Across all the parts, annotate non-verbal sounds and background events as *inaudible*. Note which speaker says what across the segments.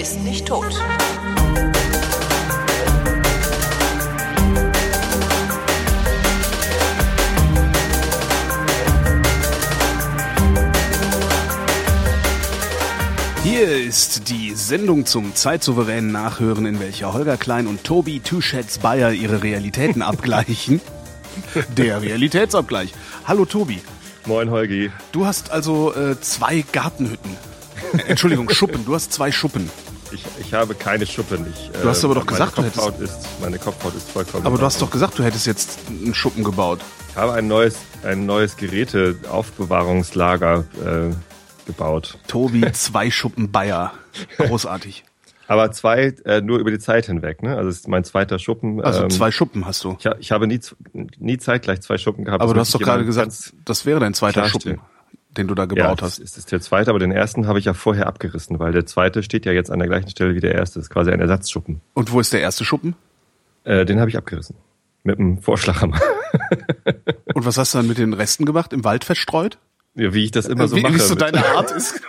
Speaker 1: ist nicht tot.
Speaker 2: Hier ist die Sendung zum zeitsouveränen Nachhören, in welcher Holger Klein und Tobi Tuschetz Bayer ihre Realitäten *laughs* abgleichen. Der Realitätsabgleich. Hallo Tobi.
Speaker 3: Moin Holgi.
Speaker 2: Du hast also äh, zwei Gartenhütten. Entschuldigung, Schuppen. Du hast zwei Schuppen.
Speaker 3: Ich, ich habe keine Schuppen. Ich,
Speaker 2: Du hast aber doch gesagt, du
Speaker 3: Kopfhaut
Speaker 2: hättest-
Speaker 3: ist, meine Kopfhaut ist vollkommen.
Speaker 2: Aber du hast doch gesagt, du hättest jetzt einen Schuppen gebaut.
Speaker 3: Ich habe ein neues, ein neues Geräteaufbewahrungslager äh, gebaut.
Speaker 2: Tobi, *laughs* zwei Schuppen Bayer. Großartig.
Speaker 3: Aber zwei äh, nur über die Zeit hinweg. Ne? Also es ist mein zweiter Schuppen.
Speaker 2: Also
Speaker 3: ähm,
Speaker 2: zwei Schuppen hast du.
Speaker 3: Ich, ich habe nie, nie zeitgleich zwei Schuppen gehabt.
Speaker 2: Aber
Speaker 3: Das
Speaker 2: du hast doch gerade gesagt, das wäre dein zweiter. Schuppen, den du da
Speaker 3: Ja,
Speaker 2: gebaut
Speaker 3: es
Speaker 2: hast.
Speaker 3: ist- es ist der zweite, aber den ersten habe ich ja vorher abgerissen, weil der zweite steht ja jetzt an der gleichen Stelle wie der erste. Das ist quasi ein Ersatzschuppen.
Speaker 2: Und wo ist der erste Schuppen?
Speaker 3: Äh, den habe ich abgerissen. Mit einem Vorschlaghammer. *laughs*
Speaker 2: Und was hast du dann mit den Resten gemacht? Im Wald verstreut?
Speaker 3: Ja, wie ich das immer so
Speaker 2: wie,
Speaker 3: mache.
Speaker 2: wie so deine Art *laughs* ist.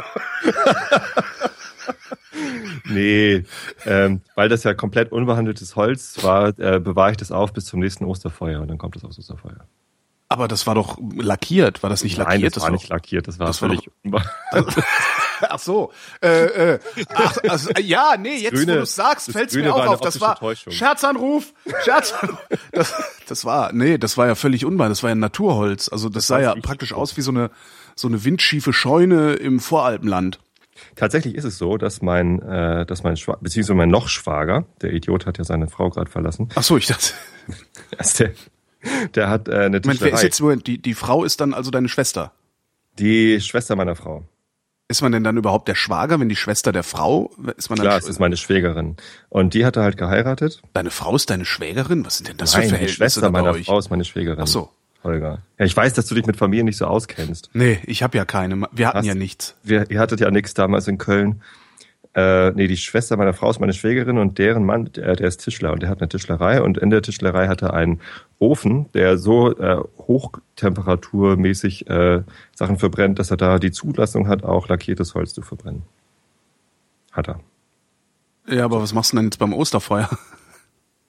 Speaker 3: Nee, ähm, weil das ja komplett unbehandeltes Holz war, äh, bewahre ich das auf bis zum nächsten Osterfeuer und dann kommt das aufs Osterfeuer.
Speaker 2: Aber das war doch lackiert. War das nicht
Speaker 3: Nein,
Speaker 2: lackiert?
Speaker 3: das war
Speaker 2: war
Speaker 3: nicht lackiert, das war
Speaker 2: das war
Speaker 3: völlig unbe *laughs*
Speaker 2: Ach so. Äh, äh, ach, also, äh, ja, nee, jetzt
Speaker 3: Grüne-
Speaker 2: wo du es sagst,
Speaker 3: das
Speaker 2: fällt's mir auch
Speaker 3: war
Speaker 2: auf. Das war
Speaker 3: Täuschung.
Speaker 2: Scherzanruf, Scherzanruf. *laughs* Das, das war, nee, das war ja völlig unbein. Das war ja Naturholz. Also das, sah
Speaker 3: war
Speaker 2: ja praktisch aus wie so eine so eine windschiefe Scheune im Voralpenland.
Speaker 3: Tatsächlich ist es so, dass mein, äh, dass mein Schwa beziehungsweise mein Nochschwager, der Idiot hat ja seine Frau gerade verlassen,
Speaker 2: Ach so, ich dachte, *laughs*
Speaker 3: also der, der hat äh, eine
Speaker 2: Moment,
Speaker 3: Tischlerei.
Speaker 2: jetzt Moment, die die Frau ist dann also deine Schwester.
Speaker 3: Die Schwester meiner Frau.
Speaker 2: Ist man denn dann überhaupt der Schwager, wenn die Schwester der Frau ist man dann
Speaker 3: Klar, es ist meine Schwägerin. Und die hatte halt geheiratet.
Speaker 2: deine Frau ist deine Schwägerin? Was sind denn das
Speaker 3: Nein,
Speaker 2: für
Speaker 3: die
Speaker 2: Verhältnisse
Speaker 3: Schwester
Speaker 2: da bei
Speaker 3: meiner
Speaker 2: euch?
Speaker 3: Frau ist meine Schwägerin.
Speaker 2: Ach so.
Speaker 3: Holger. Ja, ich weiß, dass du dich mit Familien nicht so auskennst.
Speaker 2: Nee, ich habe ja keine. Wir hatten
Speaker 3: Hast-
Speaker 2: ja nichts.
Speaker 3: wir, ihr hattet ja nichts damals in Köln. Äh, nee, die Schwester meiner Frau ist meine Schwägerin und deren Mann, der, der ist Tischler und der hat eine Tischlerei und in der Tischlerei hat er einen Ofen, der so äh, hochtemperaturmäßig äh, Sachen verbrennt, dass er da die Zulassung hat, auch lackiertes Holz zu verbrennen. Hat er.
Speaker 2: Ja, aber was machst du denn jetzt beim Osterfeuer? *laughs*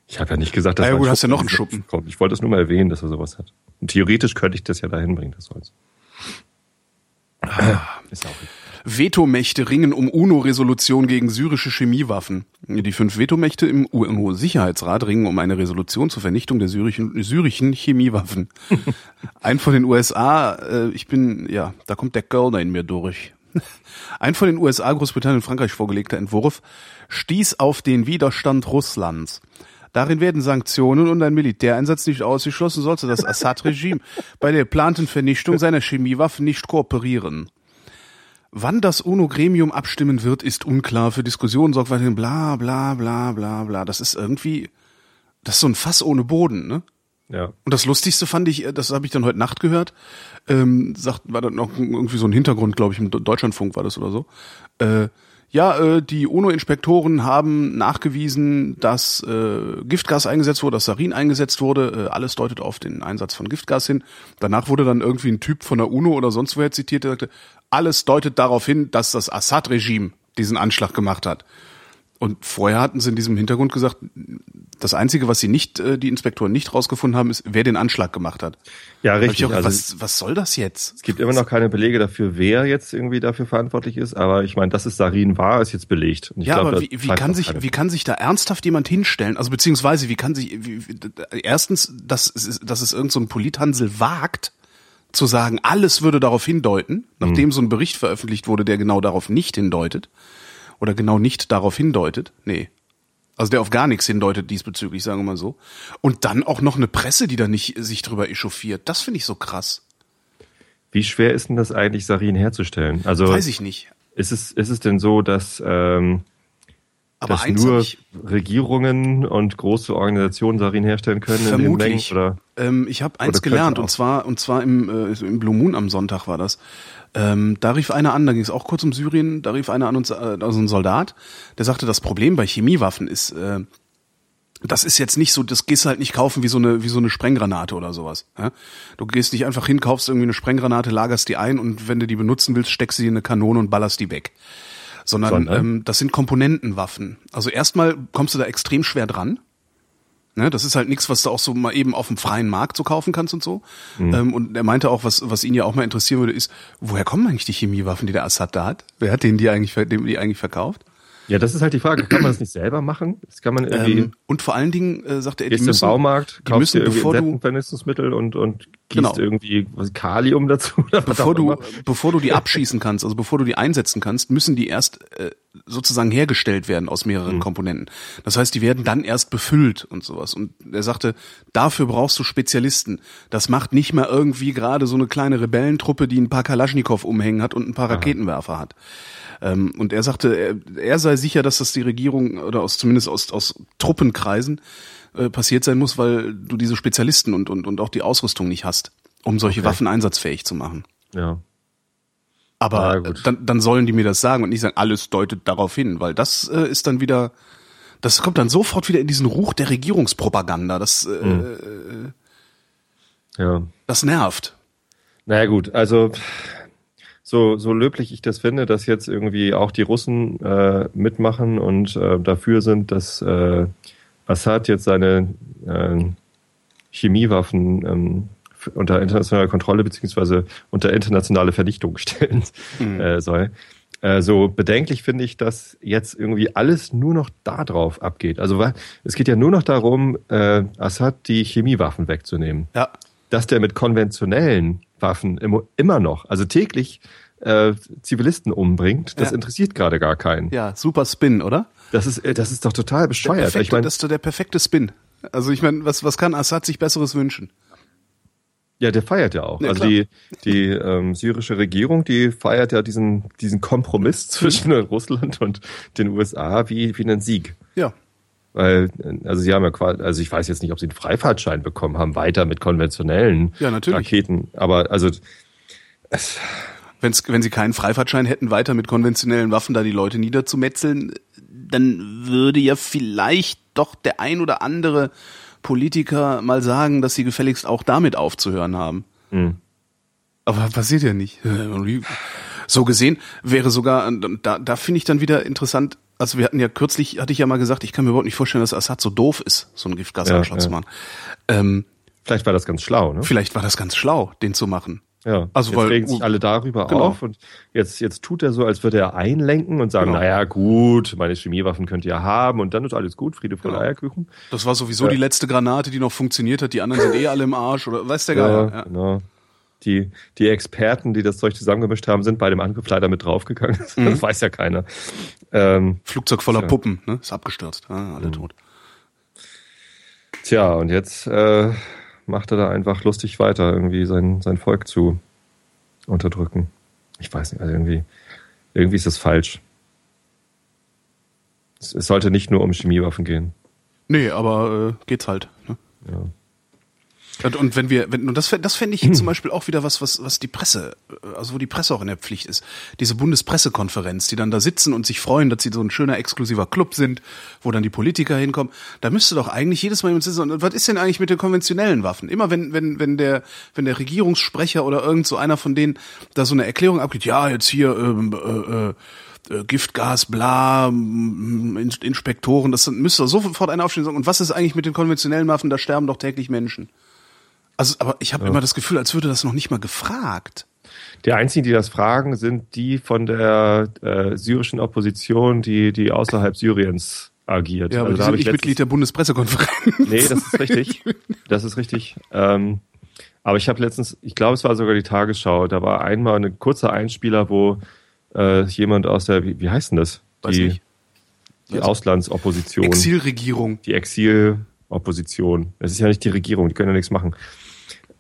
Speaker 3: Ich habe ja nicht gesagt, dass
Speaker 2: Ah ja, gut, hast ja noch einen Schuppen.
Speaker 3: Kommt. Ich wollte es nur mal erwähnen, dass er sowas hat. Und theoretisch könnte ich das ja dahin bringen, das Holz. Ist ja auch
Speaker 2: Vetomächte ringen um UNO-Resolution gegen syrische Chemiewaffen. Die fünf Vetomächte im UNO-Sicherheitsrat ringen um eine Resolution zur Vernichtung der syrischen, syrischen Chemiewaffen. *laughs* Ein von den USA, äh, ich bin, ja, da kommt der Girl in mir durch. Ein von den USA, Großbritannien und Frankreich vorgelegter Entwurf stieß auf den Widerstand Russlands. Darin werden Sanktionen und ein Militäreinsatz nicht ausgeschlossen, sollte das Assad-Regime *laughs* bei der geplanten Vernichtung seiner Chemiewaffen nicht kooperieren. Wann das UNO-Gremium abstimmen wird, ist unklar. Für Diskussionen sorgt weiterhin bla bla bla bla bla. Das ist irgendwie, das ist so ein Fass ohne Boden, ne?
Speaker 3: Ja.
Speaker 2: Und das Lustigste fand ich, das habe ich dann heute Nacht gehört, ähm, sagt, war dann noch irgendwie so ein Hintergrund, glaube ich, im Deutschlandfunk war das oder so. Äh, ja, äh, die UNO-Inspektoren haben nachgewiesen, dass äh, Giftgas eingesetzt wurde, dass Sarin eingesetzt wurde. Äh, alles deutet auf den Einsatz von Giftgas hin. Danach wurde dann irgendwie ein Typ von der UNO oder sonst woher zitiert, der sagte, alles deutet darauf hin, dass das Assad-Regime diesen Anschlag gemacht hat. Und vorher hatten sie in diesem Hintergrund gesagt, das Einzige, was sie nicht, äh, die Inspektoren nicht rausgefunden haben, ist, wer den Anschlag gemacht hat.
Speaker 3: Ja, richtig.
Speaker 2: auch,
Speaker 3: Also
Speaker 2: was, was soll das jetzt?
Speaker 3: es gibt immer noch keine Belege dafür, wer jetzt irgendwie dafür verantwortlich ist, aber ich meine, dass es Sarin war, ist jetzt belegt.
Speaker 2: Ja,
Speaker 3: glaub,
Speaker 2: aber wie, wie kann sich, wie kann sich da ernsthaft jemand hinstellen? Also beziehungsweise, wie kann sich, wie, erstens, dass, es- dass es irgend so ein Polithansel wagt, zu sagen, alles würde darauf hindeuten, nachdem so ein Bericht veröffentlicht wurde, der genau darauf nicht hindeutet, oder genau nicht darauf hindeutet, nee. Also der auf gar nichts hindeutet diesbezüglich, sagen wir mal so. Und dann auch noch eine Presse, die da nicht sich drüber echauffiert. Das finde ich so krass.
Speaker 3: Wie schwer ist denn das eigentlich, Sarin herzustellen? Also
Speaker 2: Weiß ich nicht.
Speaker 3: ist es, ist es denn so, dass, ähm,
Speaker 2: Aber
Speaker 3: dass nur Regierungen und große Organisationen Sarin herstellen können in den Mengen?
Speaker 2: Vermutlich.
Speaker 3: Oder?
Speaker 2: Ähm, ich habe eins gelernt und zwar und zwar im, äh, im Blue Moon am Sonntag war das. Ähm, da rief einer an, da ging es auch kurz um Syrien. Da rief einer an und sa- also ein Soldat, der sagte, das Problem bei Chemiewaffen ist, äh, das ist jetzt nicht so, das gehst du halt nicht kaufen wie so eine wie so eine Sprenggranate oder sowas. Ja? Du gehst nicht einfach hin, kaufst irgendwie eine Sprenggranate, lagerst die ein und wenn du die benutzen willst, steckst du die in eine Kanone und ballerst die weg. sondern,
Speaker 3: Sondern?
Speaker 2: Ähm, das sind Komponentenwaffen. Also erstmal kommst du da extrem schwer dran. Ne, das ist halt nichts, was du auch so mal eben auf dem freien Markt so kaufen kannst und so. Ähm, und er meinte auch, was, was ihn ja auch mal interessieren würde, ist, woher kommen eigentlich die Chemiewaffen, die der Assad da hat? Wer hat denen die eigentlich, dem die eigentlich verkauft?
Speaker 3: Ja, das ist halt die Frage. Kann man das nicht selber machen? Das kann man irgendwie.
Speaker 2: Ähm, und vor allen Dingen äh, sagte er, die müssen,
Speaker 3: im Baumarkt,
Speaker 2: die müssen, bevor du,
Speaker 3: Insektenvernichtungsmittel und, und gießt
Speaker 2: Genau.
Speaker 3: irgendwie Kalium dazu.
Speaker 2: Bevor du, bevor du die abschießen kannst, also bevor du die einsetzen kannst, müssen die erst äh, sozusagen hergestellt werden aus mehreren Komponenten. Das heißt, die werden dann erst befüllt und sowas. Und er sagte, dafür brauchst du Spezialisten. Das macht nicht mal irgendwie gerade so eine kleine Rebellentruppe, die ein paar Kalaschnikow umhängen hat und ein paar Raketenwerfer hat. Ähm, und er sagte, er, er sei sicher, dass das die Regierung oder aus zumindest aus, aus Truppenkreisen äh, passiert sein muss, weil du diese Spezialisten und, und, und auch die Ausrüstung nicht hast, um solche
Speaker 3: Okay.
Speaker 2: Waffen einsatzfähig zu machen.
Speaker 3: Ja.
Speaker 2: Aber
Speaker 3: Ja, gut.
Speaker 2: dann, dann sollen die mir das sagen und nicht sagen, alles deutet darauf hin, weil das äh, ist dann wieder, das kommt dann sofort wieder in diesen Ruch der Regierungspropaganda. Das, äh,
Speaker 3: Mhm. Ja.
Speaker 2: das nervt.
Speaker 3: Naja gut, also so, so löblich ich das finde, dass jetzt irgendwie auch die Russen äh, mitmachen und äh, dafür sind, dass äh, Assad jetzt seine äh, Chemiewaffen ähm, unter internationale Kontrolle beziehungsweise unter internationale Vernichtung *laughs* stellen äh, soll. Äh, so bedenklich finde ich, dass jetzt irgendwie alles nur noch darauf abgeht. Also es geht ja nur noch darum, Assad die Chemiewaffen wegzunehmen
Speaker 2: Ja.
Speaker 3: dass der mit konventionellen Waffen immer noch, also täglich äh, Zivilisten umbringt, das
Speaker 2: Ja.
Speaker 3: interessiert gerade gar keinen.
Speaker 2: Ja, super Spin, oder?
Speaker 3: Das ist, äh, das ist doch total bescheuert.
Speaker 2: perfekte,
Speaker 3: ich meine,
Speaker 2: das ist doch der perfekte Spin. Also ich meine, was, was kann Assad sich Besseres wünschen?
Speaker 3: ja, der feiert ja auch.
Speaker 2: Ja,
Speaker 3: also
Speaker 2: klar.
Speaker 3: die, die ähm, syrische Regierung, die feiert ja diesen, diesen Kompromiss *laughs* zwischen Russland und den USA wie, wie einen Sieg.
Speaker 2: Ja.
Speaker 3: Weil, äh, also sie haben ja quasi, also ich weiß jetzt nicht, ob sie einen Freifahrtschein bekommen haben, weiter mit konventionellen
Speaker 2: Ja, natürlich.
Speaker 3: Raketen. Aber also es,
Speaker 2: Wenn's, wenn sie keinen Freifahrtschein hätten, weiter mit konventionellen Waffen da die Leute niederzumetzeln, dann würde ja vielleicht doch der ein oder andere Politiker mal sagen, dass sie gefälligst auch damit aufzuhören haben.
Speaker 3: mh.
Speaker 2: Aber passiert ja nicht. So gesehen wäre sogar, da, da finde ich dann wieder interessant, also wir hatten ja kürzlich, hatte ich ja mal gesagt, ich kann mir überhaupt nicht vorstellen, dass Assad so doof ist, so einen Giftgasanschlag
Speaker 3: Ja,
Speaker 2: zu
Speaker 3: ja.
Speaker 2: machen. Ähm,
Speaker 3: vielleicht war das ganz schlau, ne?
Speaker 2: vielleicht war das ganz schlau, den zu machen.
Speaker 3: Ja,
Speaker 2: Also, weil-
Speaker 3: regen sich alle darüber
Speaker 2: Genau.
Speaker 3: auf und jetzt, jetzt tut er so, als würde er einlenken und sagen,
Speaker 2: Genau.
Speaker 3: naja, gut, meine Chemiewaffen könnt ihr haben und dann ist alles gut, Friede, Freude,
Speaker 2: Genau.
Speaker 3: Eierkuchen.
Speaker 2: Das war sowieso
Speaker 3: Ja.
Speaker 2: die letzte Granate, die noch funktioniert hat. Die anderen sind eh alle im Arsch oder weiß der Geier. Ja.
Speaker 3: genau. Die, die Experten, die das Zeug zusammengemischt haben, sind bei dem Angriff leider mit draufgegangen. *laughs*
Speaker 2: Mhm.
Speaker 3: Das weiß ja keiner. Ähm,
Speaker 2: Flugzeug voller. Puppen, ne? Ist abgestürzt. Ah, alle tot.
Speaker 3: tja, und jetzt äh, macht er da einfach lustig weiter, irgendwie sein, sein Volk zu unterdrücken. Ich weiß nicht, also irgendwie, irgendwie ist das falsch. Es, es sollte nicht nur um Chemiewaffen gehen.
Speaker 2: Nee, aber äh, geht's halt. Ne?
Speaker 3: Ja.
Speaker 2: Und, und wenn wir, wenn, und das, das fände ich zum *clears throat* Beispiel auch wieder was, was, was die Presse, also wo die Presse auch in der Pflicht ist. Diese Bundespressekonferenz, die dann da sitzen und sich freuen, dass sie so ein schöner exklusiver Club sind, wo dann die Politiker hinkommen. Da müsste doch eigentlich jedes Mal jemand sitzen und was ist denn eigentlich mit den konventionellen Waffen? Immer wenn, wenn, wenn der, wenn der Regierungssprecher oder irgend so einer von denen da so eine Erklärung abgibt, ja, jetzt hier, ähm, äh, äh, äh, Giftgas, bla, Inspektoren, das müsste sofort einer aufstehen und sagen, und was ist eigentlich mit den konventionellen Waffen? Da sterben doch täglich Menschen. Also, aber ich habe immer das Gefühl, als würde das noch nicht mal gefragt.
Speaker 3: Die einzigen, die das fragen, sind die von der äh, syrischen Opposition, die, die außerhalb Syriens agiert.
Speaker 2: Ja, aber
Speaker 3: Also da ich
Speaker 2: nicht Mitglied der Bundespressekonferenz.
Speaker 3: Nee, das ist richtig. *laughs* Das ist richtig. Ähm, aber ich habe letztens, ich glaube, es war sogar die Tagesschau, da war einmal ein kurzer Einspieler, wo äh, jemand aus der, wie, wie heißt denn das?
Speaker 2: Weiß
Speaker 3: die
Speaker 2: nicht.
Speaker 3: die
Speaker 2: Was?
Speaker 3: Auslandsopposition.
Speaker 2: Exilregierung.
Speaker 3: Die Exilopposition. Es ist ja nicht die Regierung, die können ja nichts machen.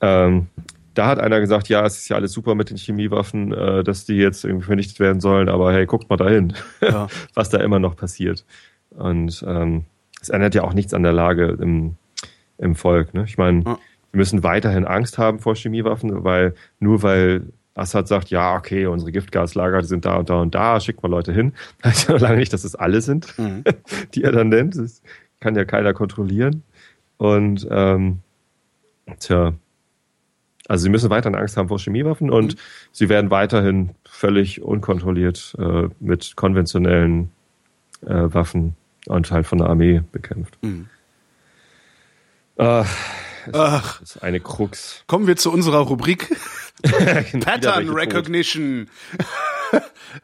Speaker 3: Ähm, da hat einer gesagt, ja, es ist ja alles super mit den Chemiewaffen, äh, dass die jetzt irgendwie vernichtet werden sollen, aber hey, guckt mal dahin, *laughs*
Speaker 2: Ja.
Speaker 3: was da immer noch passiert. Und ähm, es ändert ja auch nichts an der Lage im, im Volk. Ne? Ich meine,
Speaker 2: Ja.
Speaker 3: wir müssen weiterhin Angst haben vor Chemiewaffen, weil nur weil Assad sagt, ja, okay, unsere Giftgaslager die sind da und da und da, schickt mal Leute hin, *laughs* heißt ja noch lange nicht, dass es alle sind,
Speaker 2: Mhm. *laughs*
Speaker 3: die er dann nennt. Das kann ja keiner kontrollieren. Und ähm, tja, Also sie müssen weiterhin Angst haben vor Chemiewaffen und mhm. sie werden weiterhin völlig unkontrolliert äh, mit konventionellen äh, Waffen und halt von der Armee bekämpft. Mhm. Ach, Ach. Das ist eine Krux.
Speaker 2: Kommen wir zu unserer Rubrik *laughs* Pattern Recognition.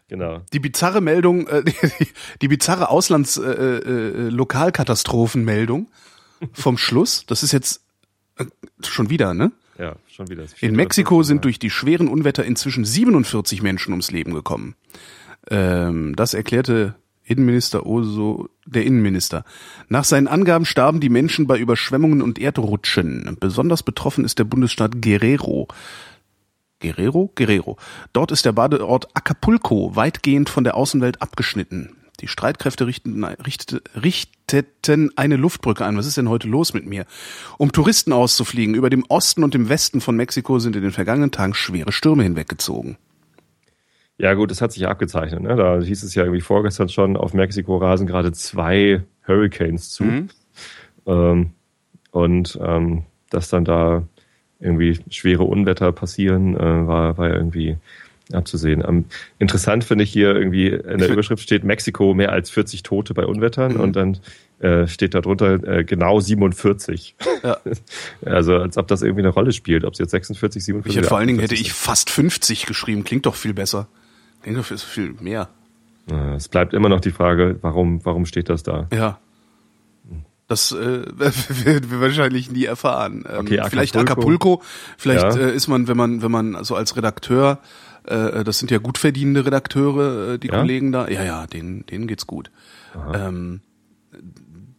Speaker 2: genau. Die bizarre Meldung, äh, die, die bizarre Auslands-Lokalkatastrophenmeldung äh, äh, vom Schluss. Das ist jetzt äh, schon wieder, ne?
Speaker 3: Ja, schon wieder.
Speaker 2: In Mexiko sind durch die schweren Unwetter inzwischen 47 Menschen ums Leben gekommen. Ähm, das erklärte Innenminister Oso, der Innenminister. Nach seinen Angaben starben die Menschen bei Überschwemmungen und Erdrutschen. Besonders betroffen ist der Bundesstaat Guerrero. Guerrero? Guerrero. Dort ist der Badeort Acapulco weitgehend von der Außenwelt abgeschnitten. Die Streitkräfte richten, richtete, richteten eine Luftbrücke ein. Was ist denn heute los mit mir? Um Touristen auszufliegen. Über dem Osten und dem Westen von Mexiko sind in den vergangenen Tagen schwere Stürme hinweggezogen.
Speaker 3: Ja gut, das hat sich ja abgezeichnet. Ne? Da hieß es ja irgendwie vorgestern schon, auf Mexiko rasen gerade zwei Hurricanes zu. Mhm. Ähm, und ähm, dass dann da irgendwie schwere Unwetter passieren, äh, war, war ja irgendwie abzusehen. Ähm, interessant finde ich hier irgendwie in der Überschrift steht Mexiko mehr als 40 Tote bei Unwettern mhm. und dann äh, steht da drunter äh, genau 47. Ja. *laughs* Also als ob das irgendwie eine Rolle spielt, ob es jetzt 46, 47
Speaker 2: ich hätte, Vor allen Dingen hätte ich fast 50 geschrieben, klingt doch viel besser. Klingt doch viel mehr.
Speaker 3: Es bleibt immer noch die Frage, warum, warum steht das da?
Speaker 2: Ja. Das äh, *laughs* werden wir wahrscheinlich nie erfahren. Ähm, okay, Acapulco. Vielleicht Acapulco, vielleicht ja. äh, ist man, wenn man, wenn man so als Redakteur, äh, das sind ja gut verdienende Redakteure, äh, die ja? Kollegen da, ja, ja, denen, denen geht's gut. Ähm,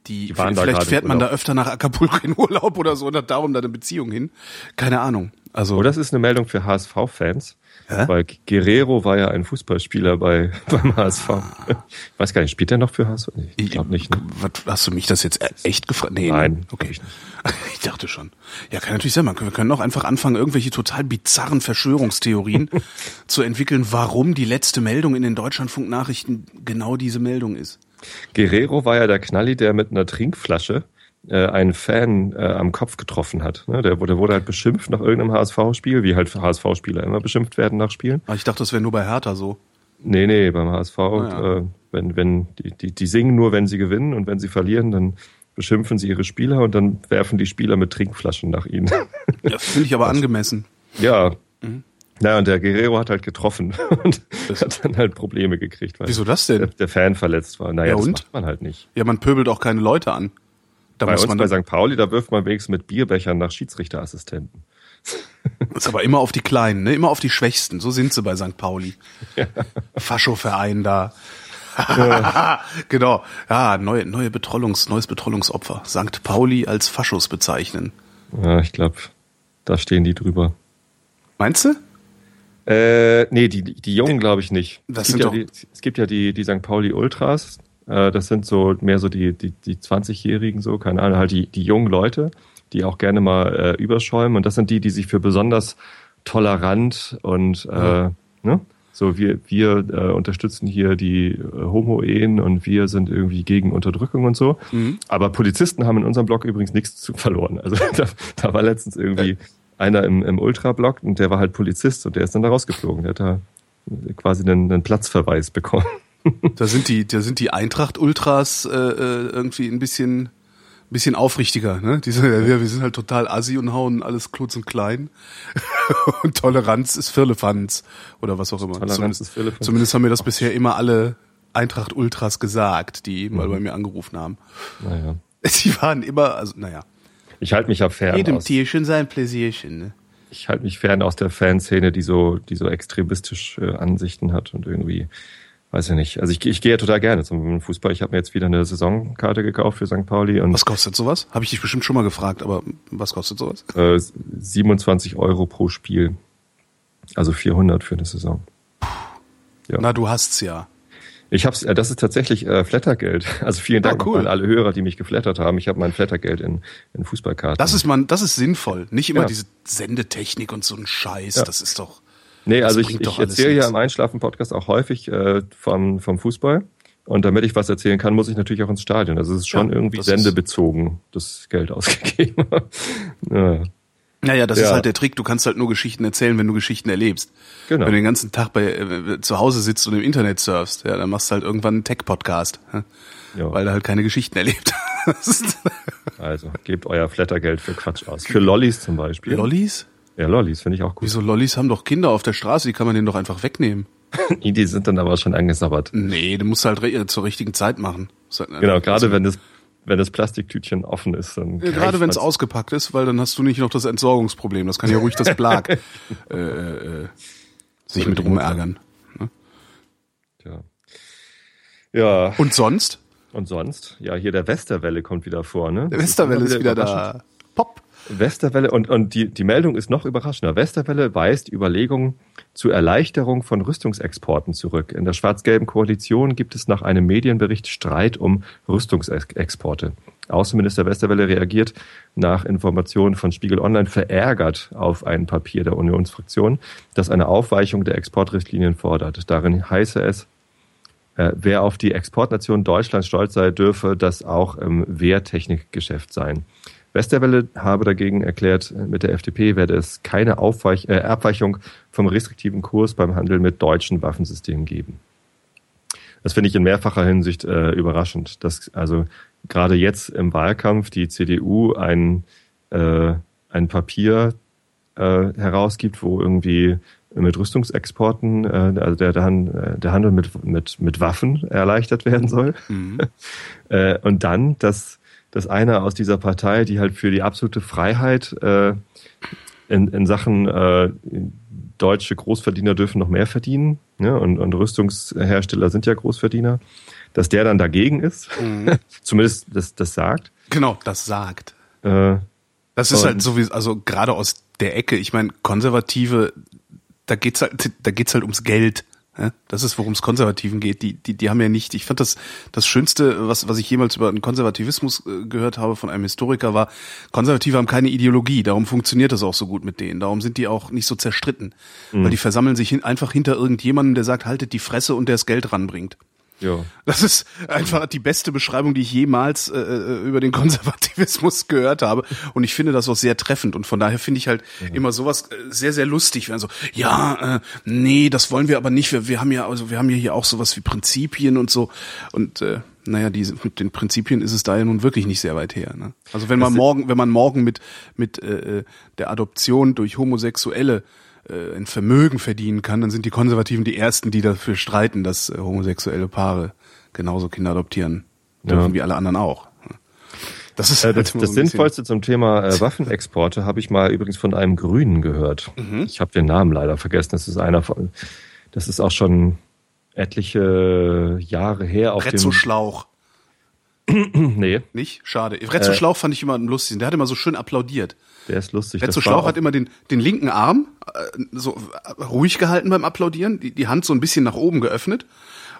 Speaker 2: die, die vielleicht fährt man da öfter nach Acapulco in Urlaub oder so und hat darum da eine Beziehung hin. Keine Ahnung. Also.
Speaker 3: Oh, das ist eine Meldung für HSV-Fans. Hä? Weil Guerrero war ja ein Fußballspieler bei, *laughs* beim HSV. Ich weiß gar nicht, spielt er noch für HSV?
Speaker 2: Ich glaube nicht. Ne? Was, hast du mich das jetzt echt gefragt?
Speaker 3: Nee, Nein. Okay. Ich, *laughs*
Speaker 2: ich, dachte schon. Ja, kann natürlich sein. Man, wir können auch einfach anfangen, irgendwelche total bizarren Verschwörungstheorien *laughs* zu entwickeln, warum die letzte Meldung in den Deutschlandfunknachrichten genau diese Meldung ist.
Speaker 3: Guerrero war ja der Knalli, der mit einer Trinkflasche äh, einen Fan äh, am Kopf getroffen hat. Ne? Der, der wurde halt beschimpft nach irgendeinem HSV-Spiel, wie halt HSV-Spieler immer beschimpft werden nach Spielen.
Speaker 2: Aber ah, ich dachte, das wäre nur bei Hertha so.
Speaker 3: Nee, nee, beim HSV, ah, ja. äh, wenn, wenn, die, die, die singen nur, wenn sie gewinnen und wenn sie verlieren, dann beschimpfen sie ihre Spieler und dann werfen die Spieler mit Trinkflaschen nach ihnen.
Speaker 2: Ja, finde ich aber *laughs* das, angemessen.
Speaker 3: Ja. Mhm. Naja, und der Guerrero hat halt getroffen *laughs* und das hat dann halt Probleme gekriegt, weil
Speaker 2: Wieso das denn?
Speaker 3: Der, der Fan verletzt war. Naja, ja, das macht man halt nicht.
Speaker 2: Ja, man pöbelt auch keine Leute an.
Speaker 3: Da bei uns bei St. Pauli, da wirft man wenigstens mit Bierbechern nach Schiedsrichterassistenten.
Speaker 2: Das *laughs* ist aber immer auf die Kleinen, ne? immer auf die Schwächsten. So sind sie bei St. Pauli. Ja. Faschoverein da. Ja. *laughs* genau. Ja, neue, neue Betrollungs, neues Betrollungsopfer. St. Pauli als Faschos bezeichnen.
Speaker 3: Ja, ich glaube, da stehen die drüber.
Speaker 2: Meinst du?
Speaker 3: Äh, nee, die, die Jungen glaube ich nicht.
Speaker 2: Das
Speaker 3: es,
Speaker 2: sind
Speaker 3: gibt
Speaker 2: doch
Speaker 3: ja die, es gibt ja die, die St. Pauli Ultras, äh, das sind so mehr so die, die, die 20-Jährigen, so, keine Ahnung, halt die, die jungen Leute, die auch gerne mal äh, überschäumen. Und das sind die, die sich für besonders tolerant und äh, ne? so wir, wir äh, unterstützen hier die äh, Homo-Ehen und wir sind irgendwie gegen Unterdrückung und so. Mhm. Aber Polizisten haben in unserem Blog übrigens nichts zu verloren. Also *laughs* da, da war letztens irgendwie einer im, im Ultra-Blog und der war halt Polizist und der ist dann da rausgeflogen. Der hat da quasi einen, einen Platzverweis bekommen. *laughs*
Speaker 2: Da sind die, da sind die Eintracht-Ultras äh, äh, irgendwie ein bisschen, bisschen aufrichtiger. Ne? Die sind, ja, wir sind halt total assi und hauen alles klutz und klein. *laughs* und Toleranz ist Firlefanz oder was auch immer.
Speaker 3: Toleranz zumindest, ist Firlefanz.
Speaker 2: Zumindest haben mir das bisher immer alle Eintracht-Ultras gesagt, die mhm. mal bei mir angerufen haben.
Speaker 3: Naja. *laughs*
Speaker 2: Sie waren immer, also naja.
Speaker 3: Ich halte mich ja fern.
Speaker 2: Jedem aus, Tierchen sein Pläsierchen. Ne?
Speaker 3: Ich halte mich fern aus der Fanszene, die so, die so extremistische Ansichten hat und irgendwie weiß ich nicht. Also ich, ich gehe ja total gerne zum Fußball. Ich habe mir jetzt wieder eine Saisonkarte gekauft für St. Pauli. Und
Speaker 2: was kostet sowas? Habe ich dich bestimmt schon mal gefragt, aber was kostet sowas?
Speaker 3: Äh, 27 Euro pro Spiel. Also 400 für eine Saison.
Speaker 2: Ja. Na, du hast's ja.
Speaker 3: Ich hab's, äh, das ist tatsächlich äh, Flattergeld. *laughs* Also vielen Dank
Speaker 2: ah, cool.
Speaker 3: an alle Hörer, die mich geflattert haben. Ich habe mein Flattergeld in, in Fußballkarten.
Speaker 2: Das ist man, das ist sinnvoll. Nicht immer ja. diese Sendetechnik und so ein Scheiß. Ja. Das ist doch.
Speaker 3: Nee, also ich, ich erzähle ja im Einschlafen-Podcast auch häufig äh, vom, vom Fußball. Und damit ich was erzählen kann, muss ich natürlich auch ins Stadion. Also es ist schon ja, irgendwie sendebezogen, das Geld *laughs* ausgegeben. ja.
Speaker 2: Naja, das
Speaker 3: Ja.
Speaker 2: ist halt der Trick. Du kannst halt nur Geschichten erzählen, wenn du Geschichten erlebst.
Speaker 3: Genau.
Speaker 2: Wenn du den ganzen Tag bei, äh, zu Hause sitzt und im Internet surfst, ja, dann machst du halt irgendwann einen Tech-Podcast, ja,
Speaker 3: Ja.
Speaker 2: weil du halt keine Geschichten erlebt hast. *laughs*
Speaker 3: Also, gebt euer Flattergeld für Quatsch aus. Für Lollis zum Beispiel.
Speaker 2: Lollis?
Speaker 3: Ja, Lollis finde ich auch gut.
Speaker 2: Wieso Lollis haben doch Kinder auf der Straße, die kann man denen doch einfach wegnehmen. *laughs*
Speaker 3: Die sind dann aber schon angesabbert.
Speaker 2: Nee, du musst halt re- zur richtigen Zeit machen. Halt-
Speaker 3: Genau, gerade wenn das, wenn das Plastiktütchen offen ist, dann.
Speaker 2: Ja, gerade wenn es ausgepackt ist, weil dann hast du nicht noch das Entsorgungsproblem. Das kann ja ruhig das Blag *laughs* äh, äh, sich mit rumärgern.
Speaker 3: man's- Ja. ja.
Speaker 2: Und sonst?
Speaker 3: Und sonst? Ja, hier der Westerwelle kommt wieder vor, ne?
Speaker 2: Der Westerwelle ist wieder
Speaker 3: überraschend.
Speaker 2: da. Pop.
Speaker 3: Westerwelle und, und die, die Meldung ist noch überraschender. Westerwelle weist Überlegungen zur Erleichterung von Rüstungsexporten zurück. In der schwarz-gelben Koalition gibt es nach einem Medienbericht Streit um Rüstungsexporte. Außenminister Westerwelle reagiert nach Informationen von Spiegel Online verärgert auf ein Papier der Unionsfraktion, das eine Aufweichung der Exportrichtlinien fordert. Darin heiße es, äh, wer auf die Exportnation Deutschland stolz sei, dürfe das auch im Wehrtechnikgeschäft sein. Westerwelle habe dagegen erklärt, äh, mit der FDP werde es keine Aufweich äh, Abweichung vom restriktiven Kurs beim Handel mit deutschen Waffensystemen geben. Das finde ich in mehrfacher Hinsicht äh, überraschend, dass also gerade jetzt im Wahlkampf die CDU ein, äh, ein Papier äh, herausgibt, wo irgendwie mit Rüstungsexporten, äh, also der, der, der Handel mit, mit, mit Waffen erleichtert werden soll. *laughs* Äh, und dann, dass, dass einer aus dieser Partei, die halt für die absolute Freiheit äh, in, in Sachen äh, deutsche Großverdiener dürfen noch mehr verdienen, ne? und, und Rüstungshersteller sind ja Großverdiener, dass der dann dagegen ist, *laughs* zumindest das, das sagt.
Speaker 2: Genau, das sagt.
Speaker 3: Äh,
Speaker 2: Das ist halt sowieso, also gerade aus der Ecke, ich meine, Konservative, da geht's halt, da geht's halt ums Geld. Ja? Das ist, worum es Konservativen geht. Die, die, die haben ja nicht, ich fand das, das Schönste, was, was ich jemals über den Konservativismus äh, gehört habe von einem Historiker war, Konservative haben keine Ideologie, darum funktioniert das auch so gut mit denen. Darum sind die auch nicht so zerstritten. Weil die versammeln sich hin, einfach hinter irgendjemandem, der sagt, haltet die Fresse und der das Geld ranbringt.
Speaker 3: Ja.
Speaker 2: Das ist einfach die beste Beschreibung, die ich jemals äh, äh, über den Konservativismus *laughs* gehört habe. Und ich finde das auch sehr treffend. Und von daher finde ich halt immer sowas äh, sehr, sehr lustig. Wenn so, ja, äh, nee, das wollen wir aber nicht. Wir, wir haben ja, also wir haben ja hier auch sowas wie Prinzipien und so. Und äh, naja, die, mit den Prinzipien ist es da ja nun wirklich nicht sehr weit her. Ne? Also wenn man morgen, wenn man morgen mit mit äh, äh, der Adoption durch Homosexuelle äh, ein Vermögen verdienen kann, dann sind die Konservativen die ersten, die dafür streiten, dass äh, homosexuelle Paare genauso Kinder adoptieren dürfen
Speaker 3: Ja.
Speaker 2: wie alle anderen auch. Das ist halt
Speaker 3: das, das
Speaker 2: so
Speaker 3: Sinnvollste zum Thema äh, Waffenexporte habe ich mal übrigens von einem Grünen gehört.
Speaker 2: Mhm.
Speaker 3: Ich habe den Namen leider vergessen. Das ist einer von, das ist auch schon etliche Jahre her auf
Speaker 2: Rezzo
Speaker 3: dem.
Speaker 2: Schlauch, *clears throat*
Speaker 3: Nee,
Speaker 2: nicht? Schade. Rezzo
Speaker 3: Äh.
Speaker 2: Schlauch fand ich immer am lustigsten. Der hat immer so schön applaudiert.
Speaker 3: der ist lustig. War
Speaker 2: Schlauch
Speaker 3: auch-
Speaker 2: hat immer den, den linken Arm äh, so äh, ruhig gehalten beim Applaudieren, die, die Hand so ein bisschen nach oben geöffnet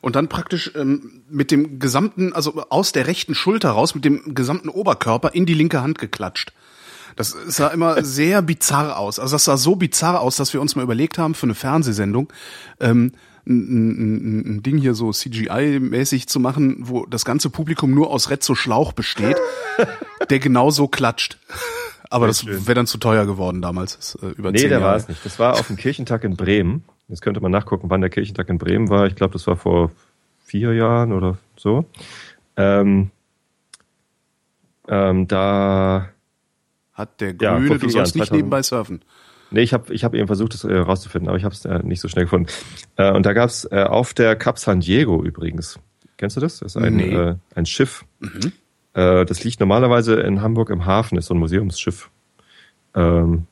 Speaker 2: und dann praktisch ähm, mit dem gesamten, also aus der rechten Schulter raus, mit dem gesamten Oberkörper in die linke Hand geklatscht. Das sah immer *laughs* sehr bizarr aus. Also das sah so bizarr aus, dass wir uns mal überlegt haben für eine Fernsehsendung, ähm, ein, ein, ein Ding hier so CGI-mäßig zu machen, wo das ganze Publikum nur aus Rezzo Schlauch besteht, *laughs* der genau so klatscht. Aber das
Speaker 3: schön.
Speaker 2: wäre dann zu teuer geworden damals. Das, äh, über
Speaker 3: Nee, der war es nicht. Das war auf dem Kirchentag in Bremen. Jetzt könnte man nachgucken, wann der Kirchentag in Bremen war. Ich glaube, das war vor vier Jahren oder so. Ähm, ähm, da
Speaker 2: Hat der
Speaker 3: Ja,
Speaker 2: Grüne, du
Speaker 3: vielen
Speaker 2: sollst nicht
Speaker 3: 2000.
Speaker 2: nebenbei surfen.
Speaker 3: Nee, ich habe ich hab eben versucht, das äh, rauszufinden, aber ich habe es äh, nicht so schnell gefunden. Äh, und da gab es äh, auf der Cap San Diego übrigens. Kennst du das? Das ist ein,
Speaker 2: Nee.
Speaker 3: äh, ein Schiff. Äh, das liegt normalerweise in Hamburg im Hafen, ist so ein Museumsschiff. Ähm,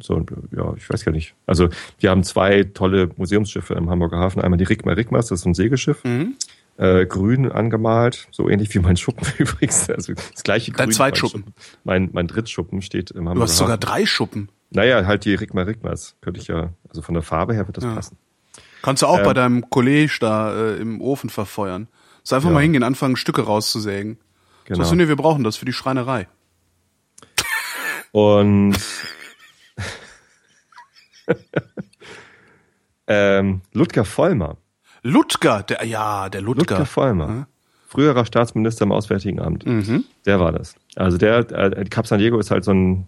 Speaker 3: so, ja, ich weiß gar nicht. Also, wir haben zwei tolle Museumsschiffe im Hamburger Hafen. Einmal die Rigma Rigmas, das ist ein Segelschiff.
Speaker 2: Mhm.
Speaker 3: Äh, grün angemalt, so ähnlich wie mein Schuppen *laughs* übrigens. Also das gleiche
Speaker 2: Dein
Speaker 3: Grün.
Speaker 2: Zweitschuppen.
Speaker 3: Mein, mein, mein Drittschuppen steht im Hamburger
Speaker 2: Du hast sogar
Speaker 3: Hafen.
Speaker 2: drei Schuppen.
Speaker 3: Naja, halt die Rigma Rigmas. Könnte ich ja, also von der Farbe her wird das
Speaker 2: Ja.
Speaker 3: passen.
Speaker 2: Kannst du auch
Speaker 3: Ähm.
Speaker 2: bei deinem Kollege da äh, im Ofen verfeuern. So einfach
Speaker 3: Ja.
Speaker 2: mal hingehen, anfangen, Stücke rauszusägen.
Speaker 3: Genau.
Speaker 2: So, nee, wir brauchen das für die Schreinerei.
Speaker 3: Und *laughs* ähm, Ludger Vollmer.
Speaker 2: Ludger, der, ja, der Ludger.
Speaker 3: Ludger Vollmer. Früherer Staatsminister im Auswärtigen Amt.
Speaker 2: Mhm.
Speaker 3: Der war das. Also der, äh, Cap San Diego ist halt so ein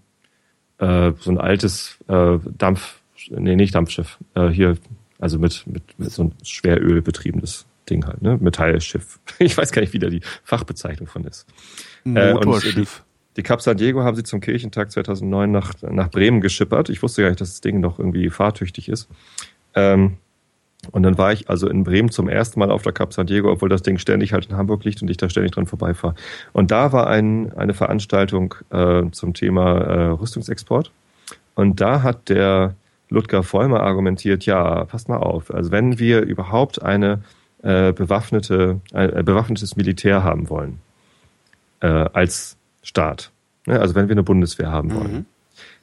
Speaker 3: äh, so ein altes äh, Dampf, nee, nicht Dampfschiff, äh, hier, also mit, mit, mit so einem Schweröl betriebenes Ding halt, ne? Metallschiff. *laughs* Ich weiß gar nicht, wie da die Fachbezeichnung von ist.
Speaker 2: Motorschiff.
Speaker 3: Äh, die, die Cap San Diego haben sie zum Kirchentag 2009 nach, nach Bremen geschippert. Ich wusste gar nicht, dass das Ding noch irgendwie fahrtüchtig ist. Ähm, und dann war ich also in Bremen zum ersten Mal auf der Cap San Diego, obwohl das Ding ständig halt in Hamburg liegt und ich da ständig dran vorbeifahre. Und da war ein, eine Veranstaltung äh, zum Thema äh, Rüstungsexport. Und da hat der Ludger Vollmer argumentiert, ja, passt mal auf. Also wenn wir überhaupt eine äh, bewaffnete, ein äh, bewaffnetes Militär haben wollen, äh, als Staat, ne? also wenn wir eine Bundeswehr haben wollen,
Speaker 2: Mhm.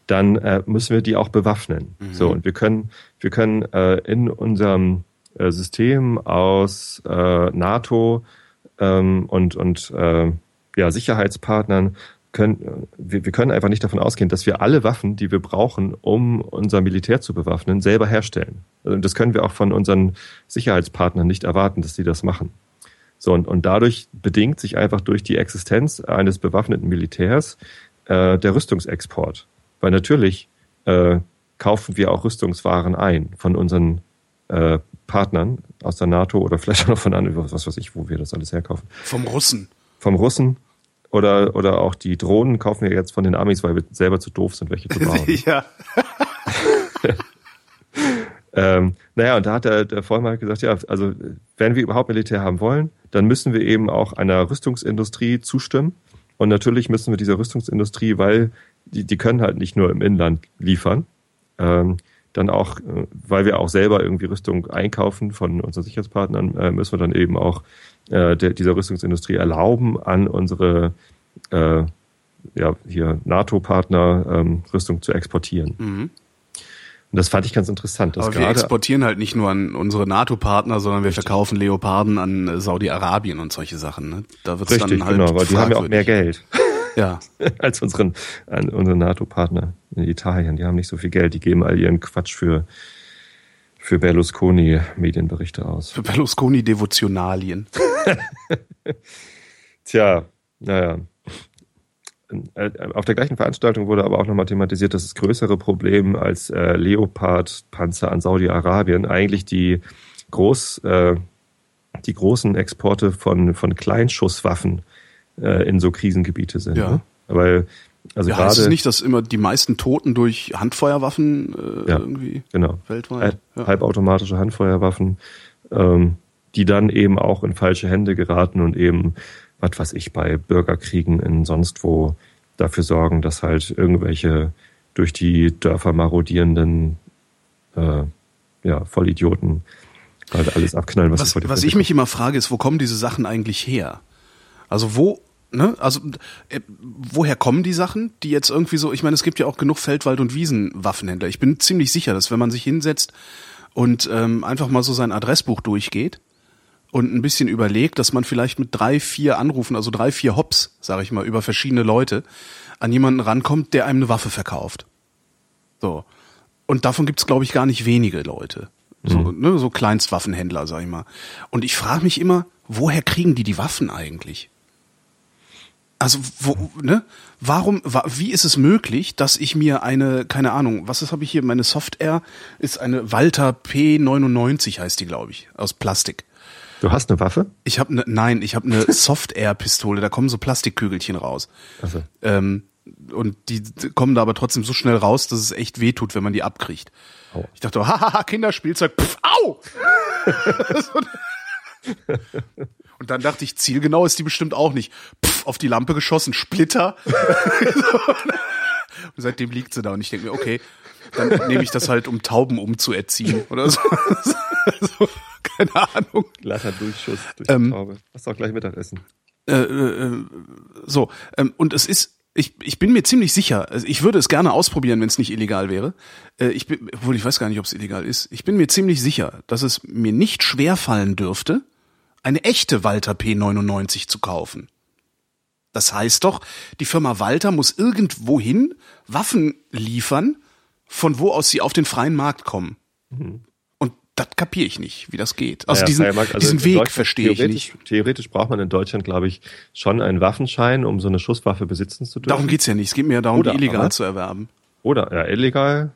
Speaker 3: Dann äh, müssen wir die auch bewaffnen.
Speaker 2: Mhm.
Speaker 3: So, und wir können, wir können äh, in unserem äh, System aus äh, NATO ähm, und, und äh, ja, Sicherheitspartnern können, wir, wir können einfach nicht davon ausgehen, dass wir alle Waffen, die wir brauchen, um unser Militär zu bewaffnen, selber herstellen. Also das können wir auch von unseren Sicherheitspartnern nicht erwarten, dass sie das machen. So, und, und dadurch bedingt sich einfach durch die Existenz eines bewaffneten Militärs äh, der Rüstungsexport. Weil natürlich äh, kaufen wir auch Rüstungswaren ein von unseren äh, Partnern aus der NATO oder vielleicht auch noch von anderen, was weiß ich, wo wir das alles herkaufen.
Speaker 2: Vom Russen.
Speaker 3: Vom Russen oder, oder auch die Drohnen kaufen wir jetzt von den Amis, weil wir selber zu doof sind, welche zu bauen. *laughs*
Speaker 2: ja. *laughs*
Speaker 3: Ähm, naja, und da hat der, der Vollmann halt gesagt, ja, also wenn wir überhaupt Militär haben wollen, dann müssen wir eben auch einer Rüstungsindustrie zustimmen. Und natürlich müssen wir dieser Rüstungsindustrie, weil die, die können halt nicht nur im Inland liefern, ähm, dann auch, äh, weil wir auch selber irgendwie Rüstung einkaufen von unseren Sicherheitspartnern, äh, müssen wir dann eben auch äh, der, dieser Rüstungsindustrie erlauben, an unsere äh, ja, hier NATO-Partner ähm, Rüstung zu exportieren.
Speaker 2: Mhm.
Speaker 3: Und das fand ich ganz interessant. Dass
Speaker 2: Aber wir exportieren halt nicht nur an unsere NATO-Partner, sondern wir verkaufen Leoparden an Saudi-Arabien und solche Sachen. Ne? Da wird's
Speaker 3: Richtig,
Speaker 2: dann halt
Speaker 3: genau, weil die haben ja auch mehr. Geld *laughs*
Speaker 2: Ja, *laughs*
Speaker 3: als unseren, an unsere NATO-Partner in Italien. Die haben nicht so viel Geld, die geben all ihren Quatsch für, für Berlusconi Medienberichte aus.
Speaker 2: für Berlusconi-Devotionalien. *laughs*
Speaker 3: Tja, naja. Auf der gleichen Veranstaltung wurde aber auch nochmal thematisiert, dass das größere Problem als äh, Leopard-Panzer an Saudi-Arabien eigentlich die groß, äh, die großen Exporte von, von Kleinschusswaffen äh, in so Krisengebiete sind.
Speaker 2: Ja.
Speaker 3: Ne? Weil, also
Speaker 2: Ja, heißt es nicht, dass immer die meisten Toten durch Handfeuerwaffen äh,
Speaker 3: Ja.
Speaker 2: irgendwie
Speaker 3: genau,
Speaker 2: weltweit?
Speaker 3: Halb,
Speaker 2: Ja.
Speaker 3: halbautomatische Handfeuerwaffen, ähm, die dann eben auch in falsche Hände geraten und eben, was weiß ich, bei Bürgerkriegen in sonst wo dafür sorgen, dass halt irgendwelche durch die Dörfer marodierenden äh, ja, Vollidioten halt alles abknallen, was, sie
Speaker 2: Was,
Speaker 3: vor die
Speaker 2: was ich mich immer frage, ist, wo kommen diese Sachen eigentlich her? Also wo, ne, also äh, woher kommen die Sachen, die jetzt irgendwie so, ich meine, es gibt ja auch genug Feldwald- und Wiesenwaffenhändler. Ich bin ziemlich sicher, dass wenn man sich hinsetzt und ähm, einfach mal so sein Adressbuch durchgeht und ein bisschen überlegt, dass man vielleicht mit drei, vier Anrufen, also drei, vier Hops, sage ich mal, über verschiedene Leute an jemanden rankommt, der einem eine Waffe verkauft. So. Und davon gibt's glaube ich, gar nicht wenige Leute. So, ne, so Kleinstwaffenhändler, sag ich mal. Und ich frage mich immer, woher kriegen die die Waffen eigentlich? Also, wo, ne? Warum, wa, wie ist es möglich, dass ich mir eine, keine Ahnung, was ist, habe ich hier, meine Software ist eine Walter P99, heißt die, glaube ich, aus Plastik.
Speaker 3: Du hast eine Waffe?
Speaker 2: Ich habe ne, nein, ich habe eine *laughs* Soft-Air-Pistole, da kommen so Plastikkügelchen raus.
Speaker 3: Also,
Speaker 2: Ähm, und die kommen da aber trotzdem so schnell raus, dass es echt wehtut, wenn man die abkriegt.
Speaker 3: Au.
Speaker 2: Ich dachte, *laughs* hahaha, Kinderspielzeug, pff, au! *laughs* *laughs* und dann dachte ich, zielgenau ist die bestimmt auch nicht. Pff, auf die Lampe geschossen, Splitter. *laughs* und seitdem liegt sie da und ich denke mir, okay, dann nehme ich das halt, um Tauben umzuerziehen oder so. *laughs* also, keine Ahnung.
Speaker 3: glatter Durchschuss durch
Speaker 2: Ähm,
Speaker 3: die Taube. Hast auch gleich Mittagessen.
Speaker 2: Äh, äh, so, ähm, und es ist, ich, ich bin mir ziemlich sicher, also ich würde es gerne ausprobieren, wenn es nicht illegal wäre. Äh, ich bin, obwohl ich weiß gar nicht, ob es illegal ist. Ich bin mir ziemlich sicher, dass es mir nicht schwer fallen dürfte, eine echte Walter P99 zu kaufen. Das heißt doch, die Firma Walter muss irgendwohin Waffen liefern, von wo aus sie auf den freien Markt kommen. Und das kapiere ich nicht, wie das geht. Also
Speaker 3: Naja,
Speaker 2: diesen,
Speaker 3: Markt, also
Speaker 2: diesen Weg verstehe ich nicht.
Speaker 3: Theoretisch braucht man in Deutschland, glaube ich, schon einen Waffenschein, um so eine Schusswaffe besitzen zu dürfen.
Speaker 2: Darum geht's ja nicht. Es geht mir ja darum,
Speaker 3: Oder
Speaker 2: die illegal
Speaker 3: aber-
Speaker 2: zu erwerben.
Speaker 3: Oder ja, illegal.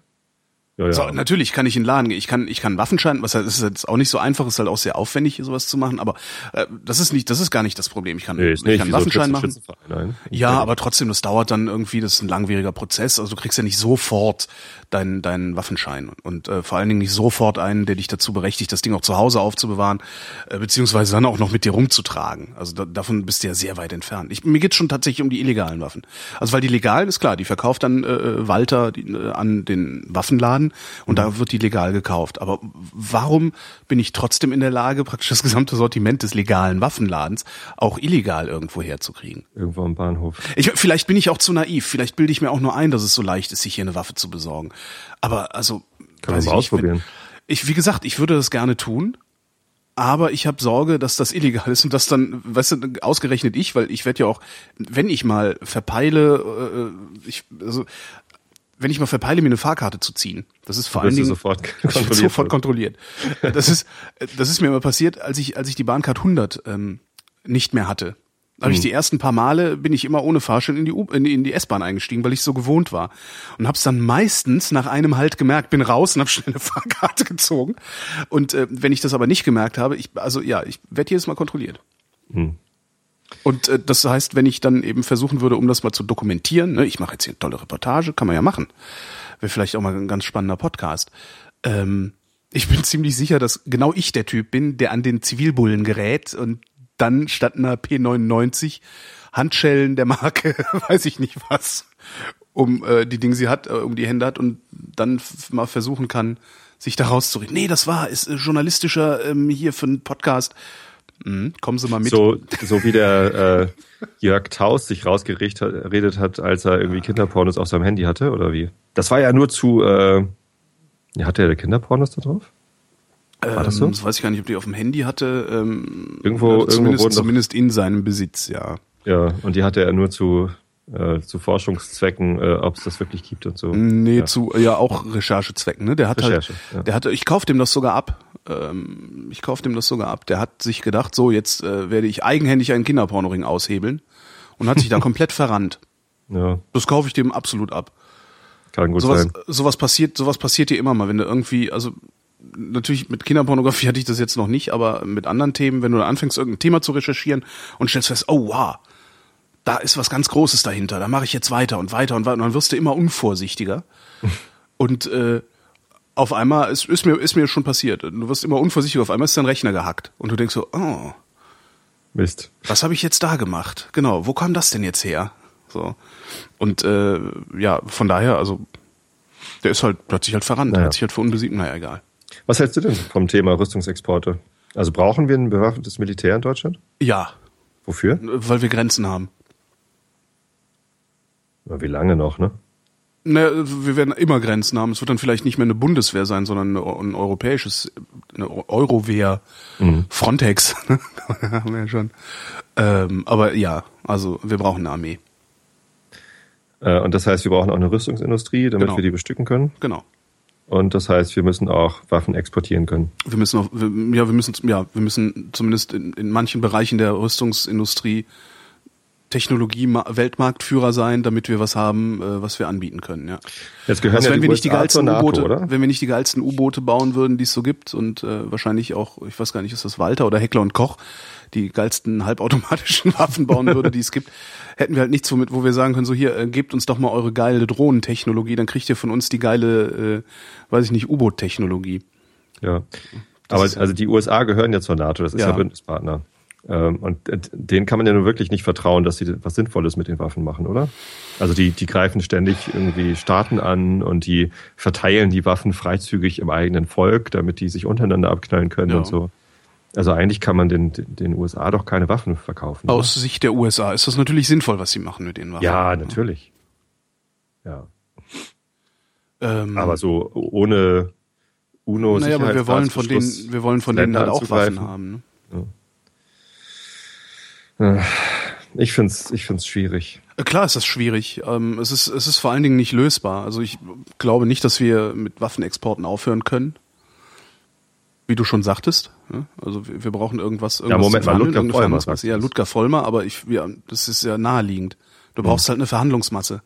Speaker 2: Ja, ja. So, natürlich kann ich in den Laden gehen. Ich kann, ich kann Waffenschein, was halt, ist jetzt auch nicht so einfach, ist halt auch sehr aufwendig, sowas zu machen, aber äh, das ist nicht, das ist gar nicht das Problem. Ich kann, nee, ich kann Waffenschein so machen. Ja, aber trotzdem, das dauert dann irgendwie, das ist ein langwieriger Prozess. Also du kriegst ja nicht sofort deinen, deinen Waffenschein und äh, vor allen Dingen nicht sofort einen, der dich dazu berechtigt, das Ding auch zu Hause aufzubewahren, äh, beziehungsweise dann auch noch mit dir rumzutragen. Also da, davon bist du ja sehr weit entfernt. Ich, mir geht's schon tatsächlich um die illegalen Waffen. Also weil die legalen ist klar, die verkauft dann äh, Walter die, äh, an den Waffenladen und mhm. da wird die legal gekauft. Aber warum bin ich trotzdem in der Lage, praktisch das gesamte Sortiment des legalen Waffenladens auch illegal irgendwo herzukriegen?
Speaker 3: Irgendwo am Bahnhof.
Speaker 2: Ich, vielleicht bin ich auch zu naiv. Vielleicht bilde ich mir auch nur ein, dass es so leicht ist, sich hier eine Waffe zu besorgen. Aber also.
Speaker 3: Kann man mal ausprobieren.
Speaker 2: Ich, wie gesagt, ich würde das gerne tun, aber ich habe Sorge, dass das illegal ist und dass dann, weißt du, ausgerechnet ich, weil ich werde ja auch, wenn ich mal verpeile, äh, ich, also wenn ich mal verpeile, mir eine Fahrkarte zu ziehen, das ist vor allen Dingen
Speaker 3: sofort *laughs* kontrolliert.
Speaker 2: sofort kontrolliert. Das ist, das ist mir immer passiert, als ich, als ich die Bahncard 100 ähm, nicht mehr hatte. Da habe ich hm. die ersten paar Male bin ich immer ohne Fahrschein in die, U in, in die S-Bahn eingestiegen, weil ich so gewohnt war und habe es dann meistens nach einem Halt gemerkt, bin raus und habe *laughs* schnell eine Fahrkarte gezogen. Und äh, wenn ich das aber nicht gemerkt habe, ich also ja, ich werde jedes Mal kontrolliert. Hm. Und äh, das heißt, wenn ich dann eben versuchen würde, um das mal zu dokumentieren, ne, ich mache jetzt hier eine tolle Reportage, kann man ja machen, wäre vielleicht auch mal ein ganz spannender Podcast. Ähm, ich bin *laughs* ziemlich sicher, dass genau ich der Typ bin, der an den Zivilbullen gerät und dann statt einer P99 Handschellen der Marke, *laughs* weiß ich nicht was, um äh, die Dinge sie hat, äh, um die Hände hat und dann mal versuchen kann, sich da rauszureden. Nee, das war, ist äh, journalistischer ähm, hier für einen Podcast. Mhm, kommen Sie mal mit.
Speaker 3: So, so wie der äh, Jörg Taus sich rausgeredet hat, als er irgendwie Kinderpornos auf seinem Handy hatte, oder wie? Das war ja nur zu, äh, ja, hatte er Kinderpornos da drauf?
Speaker 2: War das so? Ähm, das weiß ich gar nicht, ob die auf dem Handy hatte. Ähm,
Speaker 3: irgendwo,
Speaker 2: also zumindest, irgendwo zumindest in seinem Besitz, ja.
Speaker 3: Ja, und die hatte er nur zu, äh, zu Forschungszwecken, äh, ob es das wirklich gibt und so.
Speaker 2: Nee, ja. zu ja auch Recherchezwecken, ne? Der hat halt Recherche, halt, ja. der hatte, ich kauf dem das sogar ab. Ähm, ich kauf dem das sogar ab. Der hat sich gedacht, so jetzt äh, werde ich eigenhändig einen Kinderpornoring aushebeln und hat sich da *laughs* komplett verrannt. Ja. Das kaufe ich dem absolut ab.
Speaker 3: Kann gut
Speaker 2: sowas,
Speaker 3: sein.
Speaker 2: Sowas passiert, sowas passiert dir immer mal, wenn du irgendwie, also natürlich mit Kinderpornografie *laughs* hatte ich das jetzt noch nicht, aber mit anderen Themen, wenn du da anfängst, irgendein Thema zu recherchieren und stellst fest, oh wow, da ist was ganz Großes dahinter, da mache ich jetzt weiter und weiter und weiter und dann wirst du immer unvorsichtiger. *laughs* und äh, auf einmal ist, ist, mir, ist mir schon passiert. Du wirst immer unvorsichtiger, auf einmal ist dein Rechner gehackt. Und du denkst so, oh.
Speaker 3: Mist.
Speaker 2: Was habe ich jetzt da gemacht? Genau, wo kam das denn jetzt her? So. Und äh, ja, von daher, also der ist halt, sich halt verrannt, naja. hat sich halt für unbesiegt, naja, egal.
Speaker 3: Was hältst du denn vom Thema Rüstungsexporte? Also brauchen wir ein bewaffnetes Militär in Deutschland?
Speaker 2: Ja.
Speaker 3: Wofür?
Speaker 2: Weil wir Grenzen haben.
Speaker 3: Wie lange noch, ne?
Speaker 2: Ne, wir werden immer Grenzen haben. Es wird dann vielleicht nicht mehr eine Bundeswehr sein, sondern ein europäisches, eine Eurowehr, mhm. Frontex. *laughs* haben wir ja schon. Ähm, aber ja, also wir brauchen eine Armee.
Speaker 3: Äh, und das heißt, wir brauchen auch eine Rüstungsindustrie, damit genau. wir die bestücken können?
Speaker 2: Genau.
Speaker 3: Und das heißt, wir müssen auch Waffen exportieren können.
Speaker 2: Wir müssen auch, ja, wir müssen, ja, wir müssen zumindest in, in manchen Bereichen der Rüstungsindustrie Technologie Weltmarktführer sein, damit wir was haben, äh, was wir anbieten können. Ja.
Speaker 3: Jetzt gehören also,
Speaker 2: wenn
Speaker 3: ja
Speaker 2: wir nicht die geilsten U-Boote, wenn wir nicht die geilsten U-Boote bauen würden, die es so gibt und äh, wahrscheinlich auch, ich weiß gar nicht, ist das Walter oder Heckler und Koch, die geilsten halbautomatischen *laughs* Waffen bauen würde, die es gibt, hätten wir halt nichts, womit, wo wir sagen können, so hier, äh, gebt uns doch mal eure geile Drohnentechnologie, dann kriegt ihr von uns die geile, äh, weiß ich nicht, U-Boot-Technologie.
Speaker 3: Ja. Aber also die USA gehören ja zur NATO, das ist ja, ja Bündnispartner. Ähm, und denen kann man ja nur wirklich nicht vertrauen, dass sie was Sinnvolles mit den Waffen machen, oder? Also die, die greifen ständig irgendwie Staaten an und die verteilen die Waffen freizügig im eigenen Volk, damit die sich untereinander abknallen können ja. und so. Also eigentlich kann man den, den USA doch keine Waffen verkaufen.
Speaker 2: Aus oder? Sicht der USA ist das natürlich sinnvoll, was sie machen mit den Waffen.
Speaker 3: Ja, natürlich. Ja. Ähm, aber so ohne UNO
Speaker 2: Naja, aber wir wollen von denen, wir wollen von denen halt auch Waffen haben. Ne?
Speaker 3: Ja. Ich find's, ich find's schwierig.
Speaker 2: Äh, klar ist das schwierig. Ähm, es ist, es ist vor allen Dingen nicht lösbar. Also ich glaube nicht, dass wir mit Waffenexporten aufhören können wie du schon sagtest. Also wir, wir brauchen irgendwas, irgendwas
Speaker 3: ja, Moment mal, Ludger Vollmer.
Speaker 2: Ja, Ludger Vollmer, aber ich, ja, das ist ja naheliegend. Du brauchst hm. halt eine Verhandlungsmasse.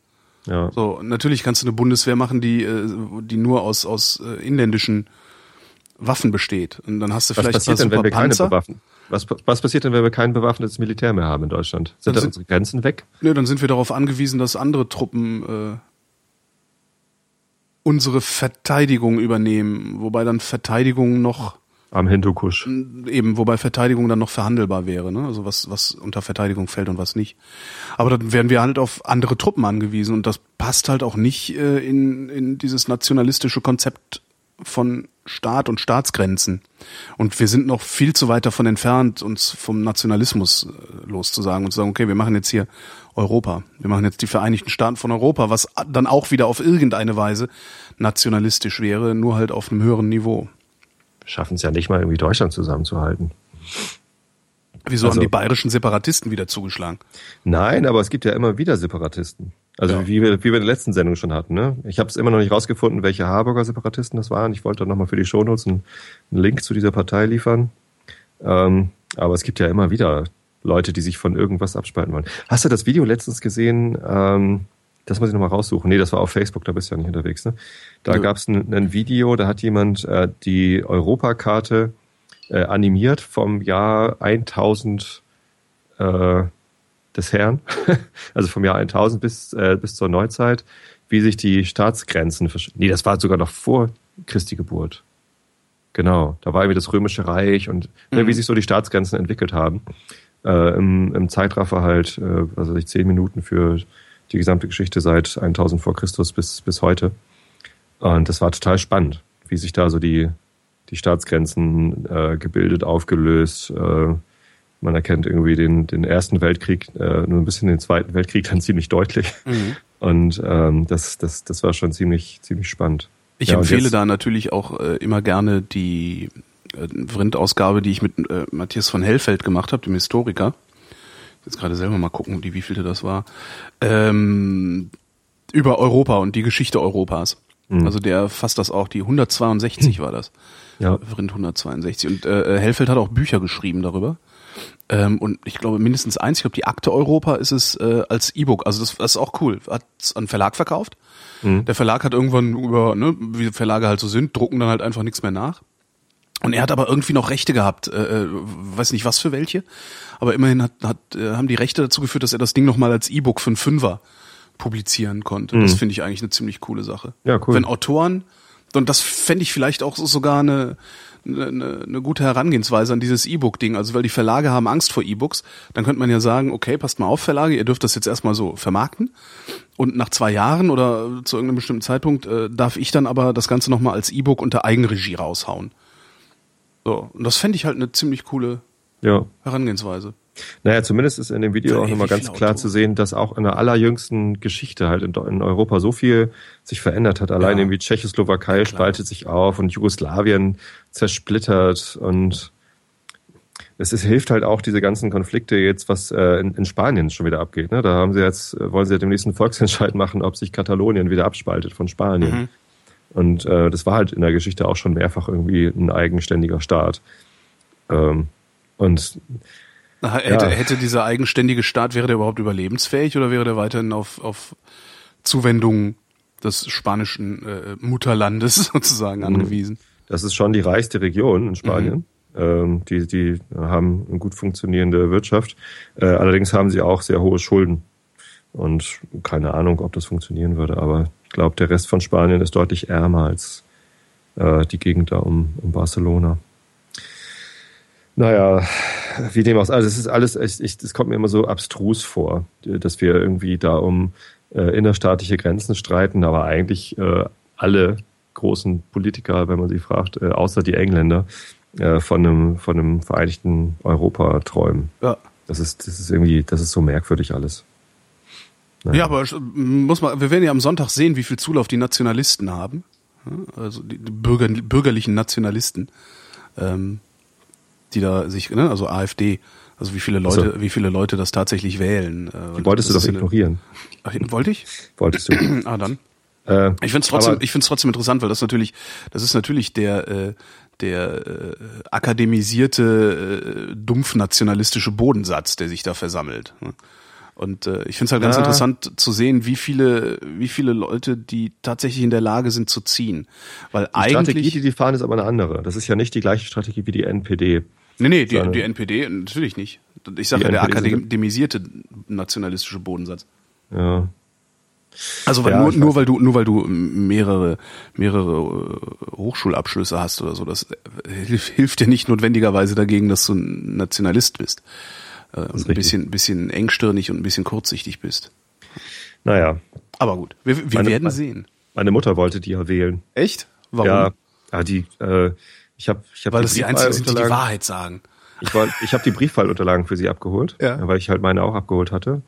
Speaker 3: Ja.
Speaker 2: So, natürlich kannst du eine Bundeswehr machen, die, äh, die nur aus, aus äh, inländischen Waffen besteht. Und dann hast du
Speaker 3: Was
Speaker 2: vielleicht
Speaker 3: passiert
Speaker 2: ein
Speaker 3: denn, wenn wir keine
Speaker 2: Panzer.
Speaker 3: bewaffnen? Was, was passiert denn, wenn wir kein bewaffnetes Militär mehr haben in Deutschland? Sind
Speaker 2: Dann
Speaker 3: dann
Speaker 2: sind-
Speaker 3: unsere Grenzen weg?
Speaker 2: Nö, dann sind wir darauf angewiesen, dass andere Truppen äh, unsere Verteidigung übernehmen, wobei dann Verteidigung noch
Speaker 3: Am Hindukusch.
Speaker 2: eben, wobei Verteidigung dann noch verhandelbar wäre, ne? Also was, was unter Verteidigung fällt und was nicht. Aber dann wären wir halt auf andere Truppen angewiesen und das passt halt auch nicht äh, in, in dieses nationalistische Konzept von Staat und Staatsgrenzen. Und wir sind noch viel zu weit davon entfernt, uns vom Nationalismus äh, loszusagen und zu sagen, okay, wir machen jetzt hier Europa. Wir machen jetzt die Vereinigten Staaten von Europa, was dann auch wieder auf irgendeine Weise nationalistisch wäre, nur halt auf einem höheren Niveau.
Speaker 3: Wir schaffen es ja nicht mal irgendwie Deutschland zusammenzuhalten.
Speaker 2: Wieso
Speaker 3: Also-
Speaker 2: haben die bayerischen Separatisten wieder zugeschlagen?
Speaker 3: Nein, aber es gibt ja immer wieder Separatisten. Also
Speaker 2: Ja.
Speaker 3: wie, wir, wie wir in der letzten Sendung schon hatten. Ne? Ich habe es immer noch nicht rausgefunden, welche Harburger Separatisten das waren. Ich wollte nochmal für die Shownotes einen, einen Link zu dieser Partei liefern. Ähm, aber es gibt ja immer wieder Leute, die sich von irgendwas abspalten wollen. Hast du das Video letztens gesehen? Ähm, das muss ich nochmal raussuchen. Nee, das war auf Facebook, da bist du ja nicht unterwegs. Ne? Da
Speaker 2: Nö.
Speaker 3: gab es ein, ein Video, da hat jemand äh, die Europakarte äh, animiert vom Jahr 1000 äh, des Herrn, *laughs* also vom Jahr 1000 bis, äh, bis zur Neuzeit, wie sich die Staatsgrenzen versch Nee, das war sogar noch vor Christi Geburt. Genau, da war irgendwie das Römische Reich und ne,
Speaker 2: Mhm.
Speaker 3: wie sich so die Staatsgrenzen entwickelt haben. Äh, im, Im Zeitraffer halt, äh, was weiß ich, zehn Minuten für die gesamte Geschichte seit 1000 vor Christus bis, bis heute. Und das war total spannend, wie sich da so die, die Staatsgrenzen äh, gebildet, aufgelöst. Äh, man erkennt irgendwie den, den Ersten Weltkrieg, äh, nur ein bisschen den Zweiten Weltkrieg dann *laughs* ziemlich deutlich. Und ähm, das, das, das war schon ziemlich, ziemlich spannend.
Speaker 2: Ich
Speaker 3: Ja,
Speaker 2: empfehle da natürlich auch äh, immer gerne die äh, Vrind-Ausgabe, die ich mit äh, Matthias von Hellfeld gemacht habe, dem Historiker. Jetzt gerade selber mal gucken, die wievielte das war. Ähm, über Europa und die Geschichte Europas.
Speaker 3: Mhm.
Speaker 2: Also der fasst das auch, die 162 war das.
Speaker 3: Ja.
Speaker 2: Vrind 162. Und äh, Hellfeld hat auch Bücher geschrieben darüber. Ähm, und ich glaube mindestens eins, ich glaube die Akte Europa ist es äh, als E-Book. Also das, das ist auch cool. Hat an Verlag verkauft.
Speaker 3: Mhm.
Speaker 2: Der Verlag hat irgendwann über, ne, wie Verlage halt so sind, drucken dann halt einfach nichts mehr nach. Und er hat aber irgendwie noch Rechte gehabt, äh, äh, weiß nicht was für welche, aber immerhin hat, hat, äh, haben die Rechte dazu geführt, dass er das Ding nochmal als E-Book für einen Fünfer publizieren konnte. Das finde ich eigentlich eine ziemlich coole Sache.
Speaker 3: Ja, cool.
Speaker 2: Wenn Autoren, und das fände ich vielleicht auch so- sogar eine, eine, eine gute Herangehensweise an dieses E-Book-Ding. Also weil die Verlage haben Angst vor E-Books, dann könnte man ja sagen, okay, passt mal auf, Verlage, ihr dürft das jetzt erstmal so vermarkten. Und nach zwei Jahren oder zu irgendeinem bestimmten Zeitpunkt äh, darf ich dann aber das Ganze nochmal als E-Book unter Eigenregie raushauen. So, und das fände ich halt eine ziemlich coole
Speaker 3: Ja.
Speaker 2: Herangehensweise.
Speaker 3: Naja, zumindest ist in dem Video auch nochmal ganz klar
Speaker 2: Autoren?
Speaker 3: zu sehen, dass auch in der allerjüngsten Geschichte halt in, in Europa so viel sich verändert hat. Allein
Speaker 2: Ja.
Speaker 3: irgendwie Tschechoslowakei spaltet sich auf und Jugoslawien zersplittert und es ist, hilft halt auch diese ganzen Konflikte jetzt, was äh, in, in Spanien schon wieder abgeht. Ne? Da haben sie jetzt, wollen sie ja demnächst einen Volksentscheid machen, ob sich Katalonien wieder abspaltet von Spanien.
Speaker 2: Mhm.
Speaker 3: Und äh, das war halt in der Geschichte auch schon mehrfach irgendwie ein eigenständiger Staat. Ähm, und
Speaker 2: Na, Hätte,
Speaker 3: Ja.
Speaker 2: hätte dieser eigenständige Staat, wäre der überhaupt überlebensfähig oder wäre der weiterhin auf, auf Zuwendung des spanischen äh, Mutterlandes *laughs* sozusagen
Speaker 3: Mhm.
Speaker 2: angewiesen?
Speaker 3: Das ist schon die reichste Region in Spanien. Ähm, die, die haben eine gut funktionierende Wirtschaft. Äh, allerdings haben sie auch sehr hohe Schulden. Und keine Ahnung, ob das funktionieren würde. Aber glaube, der Rest von Spanien ist deutlich ärmer als äh, die Gegend da um, um Barcelona. Naja, wie dem auch sei. Also es ist alles, das kommt mir immer so abstrus vor, dass wir irgendwie da um äh, innerstaatliche Grenzen streiten, aber eigentlich äh, alle großen Politiker, wenn man sie fragt, äh, außer die Engländer, äh, von einem, von einem vereinigten Europa träumen.
Speaker 2: Ja.
Speaker 3: Das ist, das ist irgendwie, das ist so merkwürdig alles. Naja.
Speaker 2: Ja, aber muss man, wir werden ja am Sonntag sehen, wie viel Zulauf die Nationalisten haben. Also die, Bürger, bürgerlichen Nationalisten, ähm, die da sich, ne, also AfD, also wie viele Leute,
Speaker 3: so.
Speaker 2: wie viele Leute das tatsächlich wählen. Äh,
Speaker 3: Die wolltest du
Speaker 2: das
Speaker 3: doch
Speaker 2: eine-
Speaker 3: ignorieren.
Speaker 2: Ach, wollte ich?
Speaker 3: Wolltest du. *clears throat*
Speaker 2: Ah, dann.
Speaker 3: äh,
Speaker 2: Ich finde es trotzdem, ich find's trotzdem interessant, weil das natürlich, das ist natürlich der, äh, der äh, akademisierte, äh, dumpfnationalistische Bodensatz, der sich da versammelt. ne? Und äh, ich finde es halt ganz
Speaker 3: Ja.
Speaker 2: interessant zu sehen, wie viele, wie viele Leute, die tatsächlich in der Lage sind zu ziehen. Weil
Speaker 3: Die Strategie,
Speaker 2: eigentlich.
Speaker 3: die die fahren, ist aber eine andere. Das ist ja nicht die gleiche Strategie wie die NPD.
Speaker 2: Nee, nee, die, die NPD natürlich nicht. Ich sage
Speaker 3: Die
Speaker 2: ja, der
Speaker 3: sind-
Speaker 2: akademisierte nationalistische Bodensatz.
Speaker 3: Ja.
Speaker 2: Also weil
Speaker 3: Ja,
Speaker 2: nur, nur weil du nur weil du mehrere mehrere äh, Hochschulabschlüsse hast oder so, das äh, hilf, hilft dir nicht notwendigerweise dagegen, dass du ein Nationalist bist äh, und ein
Speaker 3: richtig.
Speaker 2: bisschen bisschen engstirnig und ein bisschen kurzsichtig bist.
Speaker 3: Naja,
Speaker 2: Aber gut, wir, wir
Speaker 3: Meine-
Speaker 2: werden sehen.
Speaker 3: meine Mutter wollte die ja wählen.
Speaker 2: Echt? Warum?
Speaker 3: Ja, ja die, äh, ich habe ich hab
Speaker 2: weil das die einzigen sind, die die Wahrheit sagen.
Speaker 3: Ich, war, ich habe die Briefwahlunterlagen für sie abgeholt,
Speaker 2: Ja.
Speaker 3: weil ich halt meine auch abgeholt hatte.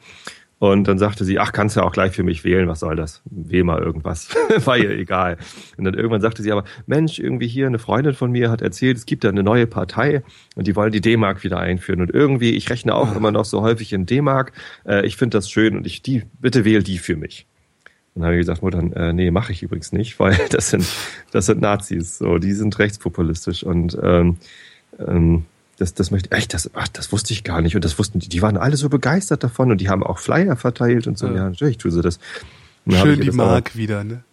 Speaker 3: Und dann sagte sie, ach, kannst ja auch gleich für mich wählen, was soll das? Wähl mal irgendwas. *laughs* War ihr egal. Und dann irgendwann sagte sie aber, Mensch, irgendwie hier eine Freundin von mir hat erzählt, es gibt da eine neue Partei und die wollen die D-Mark wieder einführen. Und irgendwie, ich rechne auch immer noch so häufig in D-Mark. Äh, ich finde das schön und ich die, bitte wähl die für mich. Und dann habe ich gesagt, Mutter, äh, nee, mache ich übrigens nicht, *laughs* weil das sind, das sind Nazis, so, die sind rechtspopulistisch und ähm, ähm, das, das möchte echt, das, ach, das wusste ich gar nicht und das wussten die, die waren alle so begeistert davon und die haben auch Flyer verteilt und so.
Speaker 2: Ja.
Speaker 3: Ja, natürlich tun sie das.
Speaker 2: Schön die Mark wieder, ne?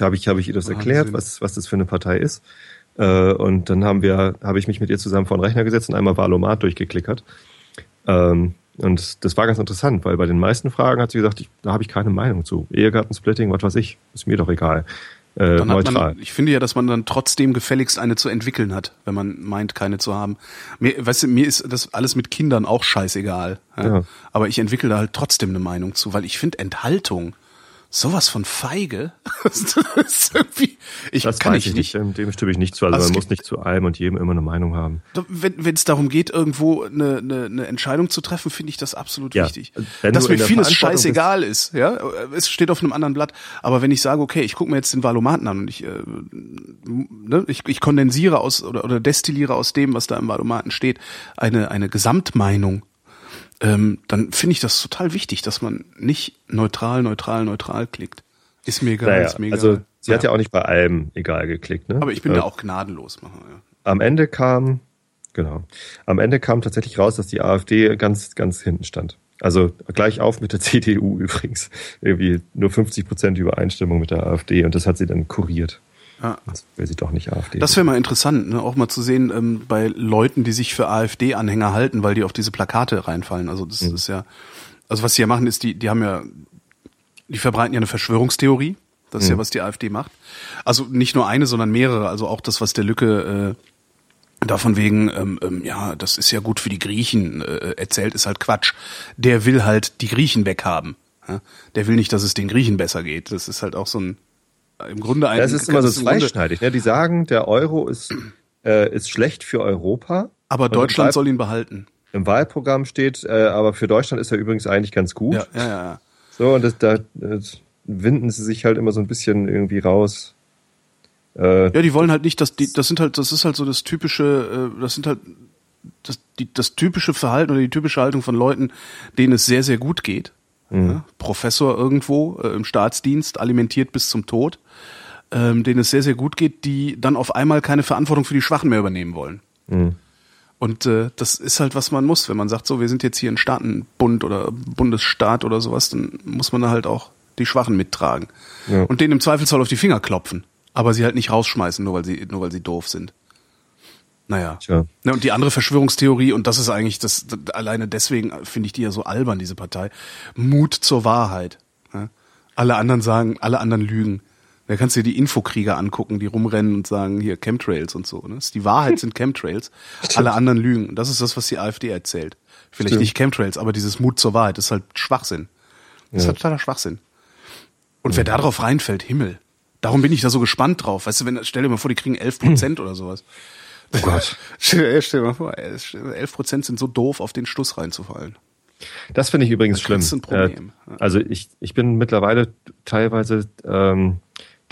Speaker 3: habe ich, habe ich ihr das
Speaker 2: Wahnsinn.
Speaker 3: erklärt, was, was das für eine Partei ist. Äh, und dann haben wir, habe ich mich mit ihr zusammen vor den Rechner gesetzt und einmal Valomat durchgeklickert. Ähm, und das war ganz interessant, weil bei den meisten Fragen hat sie gesagt, ich, da habe ich keine Meinung zu. Ehegattensplitting, was weiß ich, ist mir doch egal. Äh, neutral.
Speaker 2: man, ich finde ja, dass man dann trotzdem gefälligst eine zu entwickeln hat, wenn man meint, keine zu haben. Mir, weißt du, mir ist das alles mit Kindern auch scheißegal. Ja?
Speaker 3: Ja.
Speaker 2: Aber ich entwickle da halt trotzdem eine Meinung zu, weil ich finde Enthaltung sowas von feige. *laughs* das ist irgendwie, ich
Speaker 3: das
Speaker 2: kann
Speaker 3: weiß
Speaker 2: ich
Speaker 3: ich
Speaker 2: nicht.
Speaker 3: nicht, dem, dem stimme ich nicht zu. Also,
Speaker 2: Also
Speaker 3: man muss nicht zu allem und jedem immer eine Meinung haben.
Speaker 2: Wenn es darum geht, irgendwo eine, eine, eine Entscheidung zu treffen, finde ich das absolut
Speaker 3: Ja.
Speaker 2: wichtig.
Speaker 3: Wenn
Speaker 2: Dass mir vieles scheißegal ist, ja, es steht auf einem anderen Blatt. Aber wenn ich sage, okay, ich gucke mir jetzt den Valomaten an und ich, äh, ne, ich, ich kondensiere aus oder, oder destilliere aus dem, was da im Valomaten steht, eine, eine Gesamtmeinung, ähm, dann finde ich das total wichtig, dass man nicht neutral, neutral, neutral klickt. Ist mir egal,
Speaker 3: Naja,
Speaker 2: ist mir egal.
Speaker 3: also sie hat ja
Speaker 2: Naja.
Speaker 3: auch nicht bei allem egal geklickt. Ne?
Speaker 2: Aber ich bin
Speaker 3: Äh,
Speaker 2: da auch gnadenlos. Machen, ja.
Speaker 3: am Ende kam, genau, am Ende kam tatsächlich raus, dass die AfD ganz, ganz hinten stand. Also gleich auf mit der *laughs* CDU übrigens. Irgendwie nur 50 Prozent Übereinstimmung mit der AfD und das hat sie dann kuriert.
Speaker 2: Ja.
Speaker 3: Das will sie doch nicht AfD.
Speaker 2: Das wäre mal interessant, ne? auch mal zu sehen ähm, bei Leuten, die sich für AfD-Anhänger halten, weil die auf diese Plakate reinfallen. Also das
Speaker 3: Mhm.
Speaker 2: ist ja, also was sie ja machen, ist, die, die haben ja, die verbreiten ja eine Verschwörungstheorie. Das ist
Speaker 3: Mhm.
Speaker 2: ja, was die AfD macht. Also nicht nur eine, sondern mehrere. Also auch das, was der Lücke äh, davon wegen, ähm, ähm, ja, das ist ja gut für die Griechen äh, erzählt, ist halt Quatsch. Der will halt die Griechen weghaben. Ja? Der will nicht, dass es den Griechen besser geht. Das ist halt auch so ein, im Grunde ein.
Speaker 3: das ist immer so zweischneidig. Ne? Die sagen, der Euro ist, äh, ist schlecht für Europa.
Speaker 2: Aber Deutschland
Speaker 3: Wahl-
Speaker 2: soll ihn behalten.
Speaker 3: Im Wahlprogramm steht, äh, aber für Deutschland ist er übrigens eigentlich ganz gut.
Speaker 2: Ja, ja, ja. ja.
Speaker 3: So, und das, da das winden sie sich halt immer so ein bisschen irgendwie raus. Äh,
Speaker 2: Ja, die wollen halt nicht, dass die, das sind halt, das ist halt so das typische, äh, das sind halt das, die, das typische Verhalten oder die typische Haltung von Leuten, denen es sehr, sehr gut geht. Ja, Professor irgendwo äh, im Staatsdienst, alimentiert bis zum Tod, ähm, denen es sehr, sehr gut geht, die dann auf einmal keine Verantwortung für die Schwachen mehr übernehmen wollen.
Speaker 3: Mhm.
Speaker 2: Und äh, das ist halt, was man muss. Wenn man sagt, so, wir sind jetzt hier ein Staatenbund oder Bundesstaat oder sowas, dann muss man da halt auch die Schwachen mittragen.
Speaker 3: Ja.
Speaker 2: Und denen im Zweifelsfall auf die Finger klopfen. Aber sie halt nicht rausschmeißen, nur weil sie, nur weil sie doof sind. Naja.
Speaker 3: Tja.
Speaker 2: Ne, und die andere Verschwörungstheorie, und das ist eigentlich das, alleine deswegen finde ich die ja so albern, diese Partei. Mut zur Wahrheit. Ja? Alle anderen sagen, alle anderen lügen. Da kannst du dir die Infokrieger angucken, die rumrennen und sagen, hier Chemtrails und so. Ne? Die Wahrheit sind Chemtrails, *laughs* alle anderen lügen. Das ist das, was die AfD erzählt. Vielleicht
Speaker 3: Stimmt.
Speaker 2: nicht Chemtrails, aber dieses Mut zur Wahrheit ist halt Schwachsinn. Das ist halt totaler Schwachsinn. Und wer darauf reinfällt, Himmel. Darum bin ich da so gespannt drauf. Weißt du, wenn, stell dir mal vor, die kriegen 11 Prozent *clears throat* oder sowas.
Speaker 3: Oh Gott. *laughs*
Speaker 2: Stell, stell dir mal vor, 11 Prozent sind so doof, auf den Stuss reinzufallen.
Speaker 3: Das finde ich übrigens schlimm.
Speaker 2: kriegst du ein Problem.
Speaker 3: Äh, also ich, ich bin mittlerweile teilweise ähm,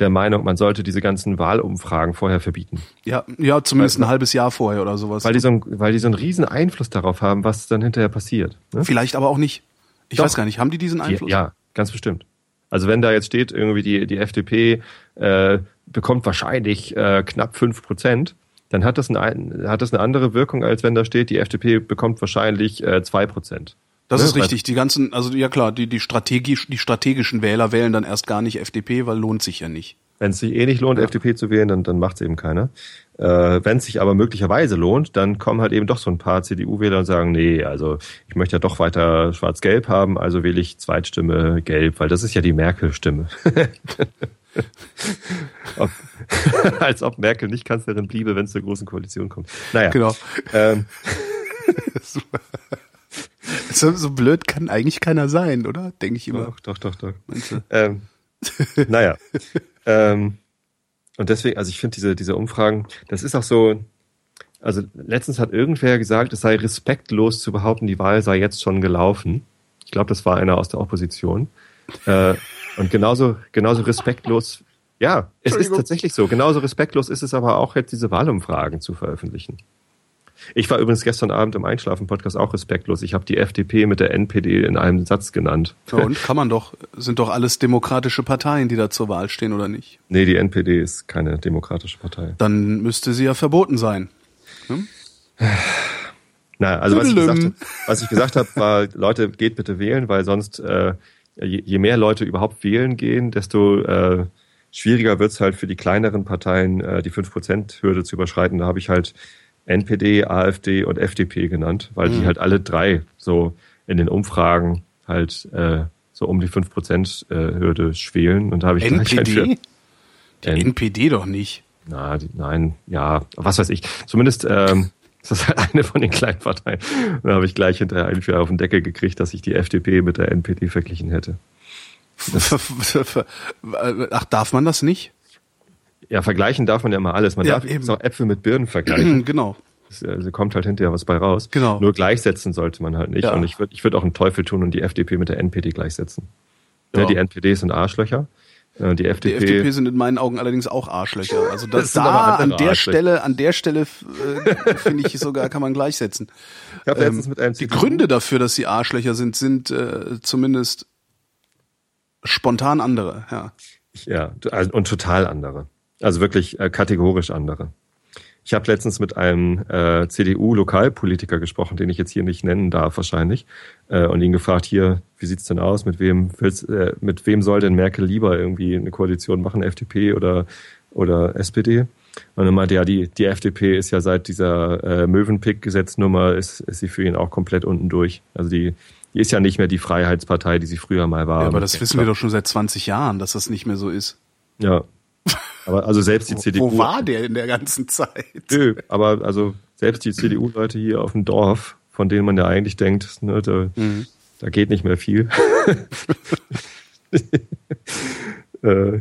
Speaker 3: der Meinung, man sollte diese ganzen Wahlumfragen vorher verbieten.
Speaker 2: Ja, ja, zumindest ein halbes Jahr vorher oder sowas.
Speaker 3: Weil die, so, einen- weil die so einen riesen Einfluss darauf haben, was dann hinterher passiert. Ne?
Speaker 2: Vielleicht aber auch nicht. Ich
Speaker 3: Doch.
Speaker 2: weiß gar nicht, haben die diesen
Speaker 3: Die,
Speaker 2: Einfluss?
Speaker 3: ja, ganz bestimmt. Also wenn da jetzt steht, irgendwie die, die FDP äh, bekommt wahrscheinlich äh, knapp fünf Prozent, dann hat das, ein, hat das eine andere Wirkung, als wenn da steht, die FDP bekommt wahrscheinlich äh, zwei Prozent.
Speaker 2: Das
Speaker 3: Ne,
Speaker 2: ist richtig. Die ganzen, also ja klar, die, die, strategisch, die strategischen Wähler wählen dann erst gar nicht FDP, weil lohnt sich ja nicht.
Speaker 3: Wenn es sich eh nicht lohnt, FDP zu wählen, dann, dann macht es eben keiner. Äh, Wenn es sich aber möglicherweise lohnt, dann kommen halt eben doch so ein paar CDU-Wähler und sagen, nee, also ich möchte ja doch weiter schwarz-gelb haben, also wähle ich Zweitstimme gelb, weil das ist ja die Merkel-Stimme. *laughs* *laughs* ob, *laughs* als ob Merkel nicht Kanzlerin bliebe, wenn es zur großen Koalition kommt. Naja,
Speaker 2: Genau.
Speaker 3: ähm, *laughs*
Speaker 2: So, so blöd kann eigentlich keiner sein, oder? Denke ich immer.
Speaker 3: doch, doch, doch, doch. Ähm, naja. ähm, und deswegen, also ich finde diese, diese Umfragen, das ist auch so, also letztens hat irgendwer gesagt, es sei respektlos zu behaupten, die Wahl sei jetzt schon gelaufen. Ich glaube, das war einer aus der Opposition. Äh, und genauso, genauso respektlos, ja, es ist tatsächlich so. Genauso respektlos ist es aber auch jetzt, diese Wahlumfragen zu veröffentlichen. Ich war übrigens gestern Abend im Einschlafen-Podcast auch respektlos. Ich habe die FDP mit der NPD in einem Satz genannt.
Speaker 2: Ja, und kann man doch, sind doch alles demokratische Parteien, die da zur Wahl stehen, oder nicht?
Speaker 3: Nee, die NPD ist keine demokratische Partei.
Speaker 2: Dann müsste sie ja verboten sein.
Speaker 3: Na, also was ich, gesagt hab, was ich gesagt habe, war, Leute, geht bitte wählen, weil sonst, äh, je, je mehr Leute überhaupt wählen gehen, desto äh, schwieriger wird's halt für die kleineren Parteien, äh, die 5%-Hürde zu überschreiten. Da habe ich halt NPD, AfD und FDP genannt, weil die halt alle drei so in den Umfragen halt äh, so um die 5%-Hürde schwelen. Und da habe ich gleich halt
Speaker 2: NPD? Die
Speaker 3: N-
Speaker 2: NPD doch nicht.
Speaker 3: Na, die, nein, ja, was weiß ich. Zumindest ähm, ist das halt *laughs* eine von den kleinen Parteien. Und Da habe ich gleich hinterher einen für auf den Deckel gekriegt, dass ich die FDP mit der NPD verglichen hätte. *laughs*
Speaker 2: Ach, darf man das nicht?
Speaker 3: Ja, vergleichen darf man ja mal alles. Man
Speaker 2: Ja,
Speaker 3: darf
Speaker 2: eben.
Speaker 3: auch Äpfel mit Birnen vergleichen. *clears throat*
Speaker 2: genau.
Speaker 3: Es also kommt halt hinterher was bei raus.
Speaker 2: Genau.
Speaker 3: Nur gleichsetzen sollte man halt nicht.
Speaker 2: Ja.
Speaker 3: Und ich würde ich würd auch einen Teufel tun und die FDP mit der NPD gleichsetzen.
Speaker 2: Ja.
Speaker 3: Die NPD sind Arschlöcher. Äh, Die
Speaker 2: Die
Speaker 3: FDP,
Speaker 2: FDP sind in meinen Augen allerdings auch Arschlöcher. Also das,
Speaker 3: Das
Speaker 2: da an der
Speaker 3: Arschlöcher.
Speaker 2: Stelle, an der Stelle äh, finde ich sogar kann man gleichsetzen.
Speaker 3: ich habe letztens mit einem
Speaker 2: Ähm, Die Gründe dafür, dass sie Arschlöcher sind, sind äh, zumindest spontan andere. Ja.
Speaker 3: Ja, also, und total andere. Also wirklich äh, kategorisch andere. Ich habe letztens mit einem äh, CDU-Lokalpolitiker gesprochen, den ich jetzt hier nicht nennen darf wahrscheinlich, äh, und ihn gefragt, hier, wie sieht's denn aus? Mit wem willst, äh, mit wem soll denn Merkel lieber irgendwie eine Koalition machen, FDP oder oder SPD? Und dann meinte er, ja, die, die FDP ist ja seit dieser äh, Möwenpick-Gesetznummer, ist, ist sie für ihn auch komplett unten durch. Also die, die ist ja nicht mehr die Freiheitspartei, die sie früher mal war.
Speaker 2: ja aber das wissen wir doch schon seit 20 Jahren, dass das nicht mehr so ist.
Speaker 3: Ja. Aber also selbst die CDU.
Speaker 2: Wo war der in der ganzen Zeit?
Speaker 3: Nö, aber also selbst die CDU-Leute hier auf dem Dorf, von denen man ja eigentlich denkt, ne, da,
Speaker 2: Mhm.
Speaker 3: da geht nicht mehr viel, *laughs* äh,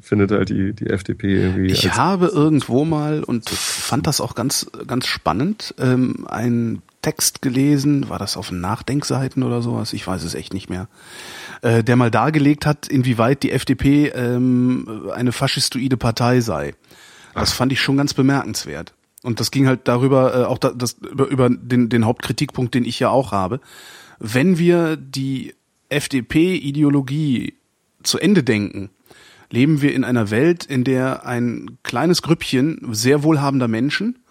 Speaker 3: findet halt die, die FDP irgendwie.
Speaker 2: Ich habe irgendwo mal und fand das auch ganz, ganz spannend, ähm, einen Text gelesen, war das auf Nachdenkseiten oder sowas, ich weiß es echt nicht mehr, äh, der mal dargelegt hat, inwieweit die FDP ähm, eine faschistoide Partei sei. Das fand ich schon ganz bemerkenswert. Und das ging halt darüber, äh, auch da, das, über, über den, den Hauptkritikpunkt, den ich ja auch habe. Wenn wir die FDP-Ideologie zu Ende denken, leben wir in einer Welt, in der ein kleines Grüppchen sehr wohlhabender Menschen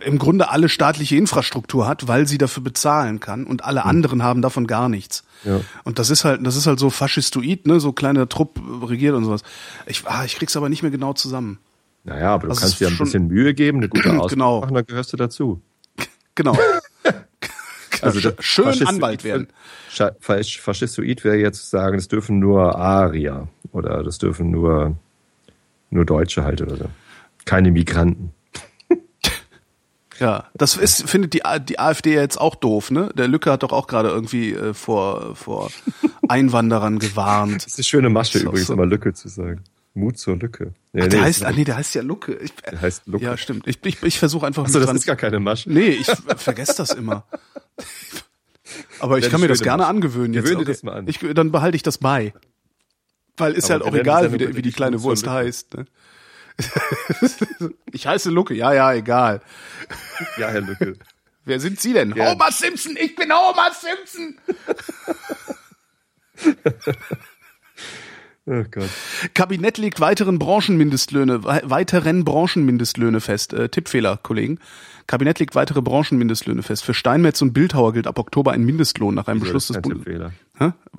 Speaker 2: im Grunde alle staatliche Infrastruktur hat, weil sie dafür bezahlen kann und alle anderen haben davon gar nichts.
Speaker 3: Ja.
Speaker 2: Und das ist halt, das ist halt so faschistoid, ne, so kleiner Trupp regiert und sowas. Ich, ah, ich krieg's aber nicht mehr genau zusammen.
Speaker 3: Naja, aber du
Speaker 2: Also
Speaker 3: kannst dir ein bisschen Mühe geben, eine gute Ausbildung *clears throat*
Speaker 2: Genau.
Speaker 3: machen, dann gehörst du dazu. *laughs*
Speaker 2: Genau. *laughs*
Speaker 3: Also
Speaker 2: schön Anwalt werden.
Speaker 3: Faschistoid wäre jetzt zu sagen, das dürfen nur Arier oder das dürfen nur, nur Deutsche halt oder so. Keine Migranten.
Speaker 2: Ja, das ist, findet die, die AfD ja jetzt auch doof, ne? Der Lücke hat doch auch gerade irgendwie äh, vor, vor *laughs* Einwanderern gewarnt.
Speaker 3: Das ist eine schöne Masche übrigens,
Speaker 2: so.
Speaker 3: immer Lücke zu sagen. Mut zur Lücke. Nee,
Speaker 2: Ach, der
Speaker 3: nee,
Speaker 2: heißt, ah, nee, der heißt ja Lucke. Ich,
Speaker 3: der heißt Lucke.
Speaker 2: Ja, stimmt. Ich, ich, ich versuche einfach
Speaker 3: Achso,
Speaker 2: mich
Speaker 3: das
Speaker 2: dran-
Speaker 3: ist gar keine Masche.
Speaker 2: Nee, ich vergesse das immer. *laughs* Aber ich kann mir das gerne
Speaker 3: Masche.
Speaker 2: angewöhnen jetzt.
Speaker 3: Gewöhne dir das mal an.
Speaker 2: Ich, dann behalte ich das bei. Weil ist
Speaker 3: Aber
Speaker 2: halt auch egal,
Speaker 3: es ja
Speaker 2: wie, wie die kleine Wurst
Speaker 3: Lücke.
Speaker 2: heißt. Ne? *laughs* ich heiße Lucke. Ja, ja, egal.
Speaker 3: Ja, Herr Lücke. *laughs*
Speaker 2: Wer sind Sie denn?
Speaker 3: Ja.
Speaker 2: Homer Simpson. Ich bin Homer Simpson. *laughs* Oh Gott. Kabinett legt weiteren Branchenmindestlöhne, weiteren Branchenmindestlöhne fest. Äh, Tippfehler, Kollegen. Kabinett legt weitere Branchenmindestlöhne fest. Für Steinmetz und Bildhauer gilt ab Oktober ein Mindestlohn nach einem Wieso Beschluss des Bundes.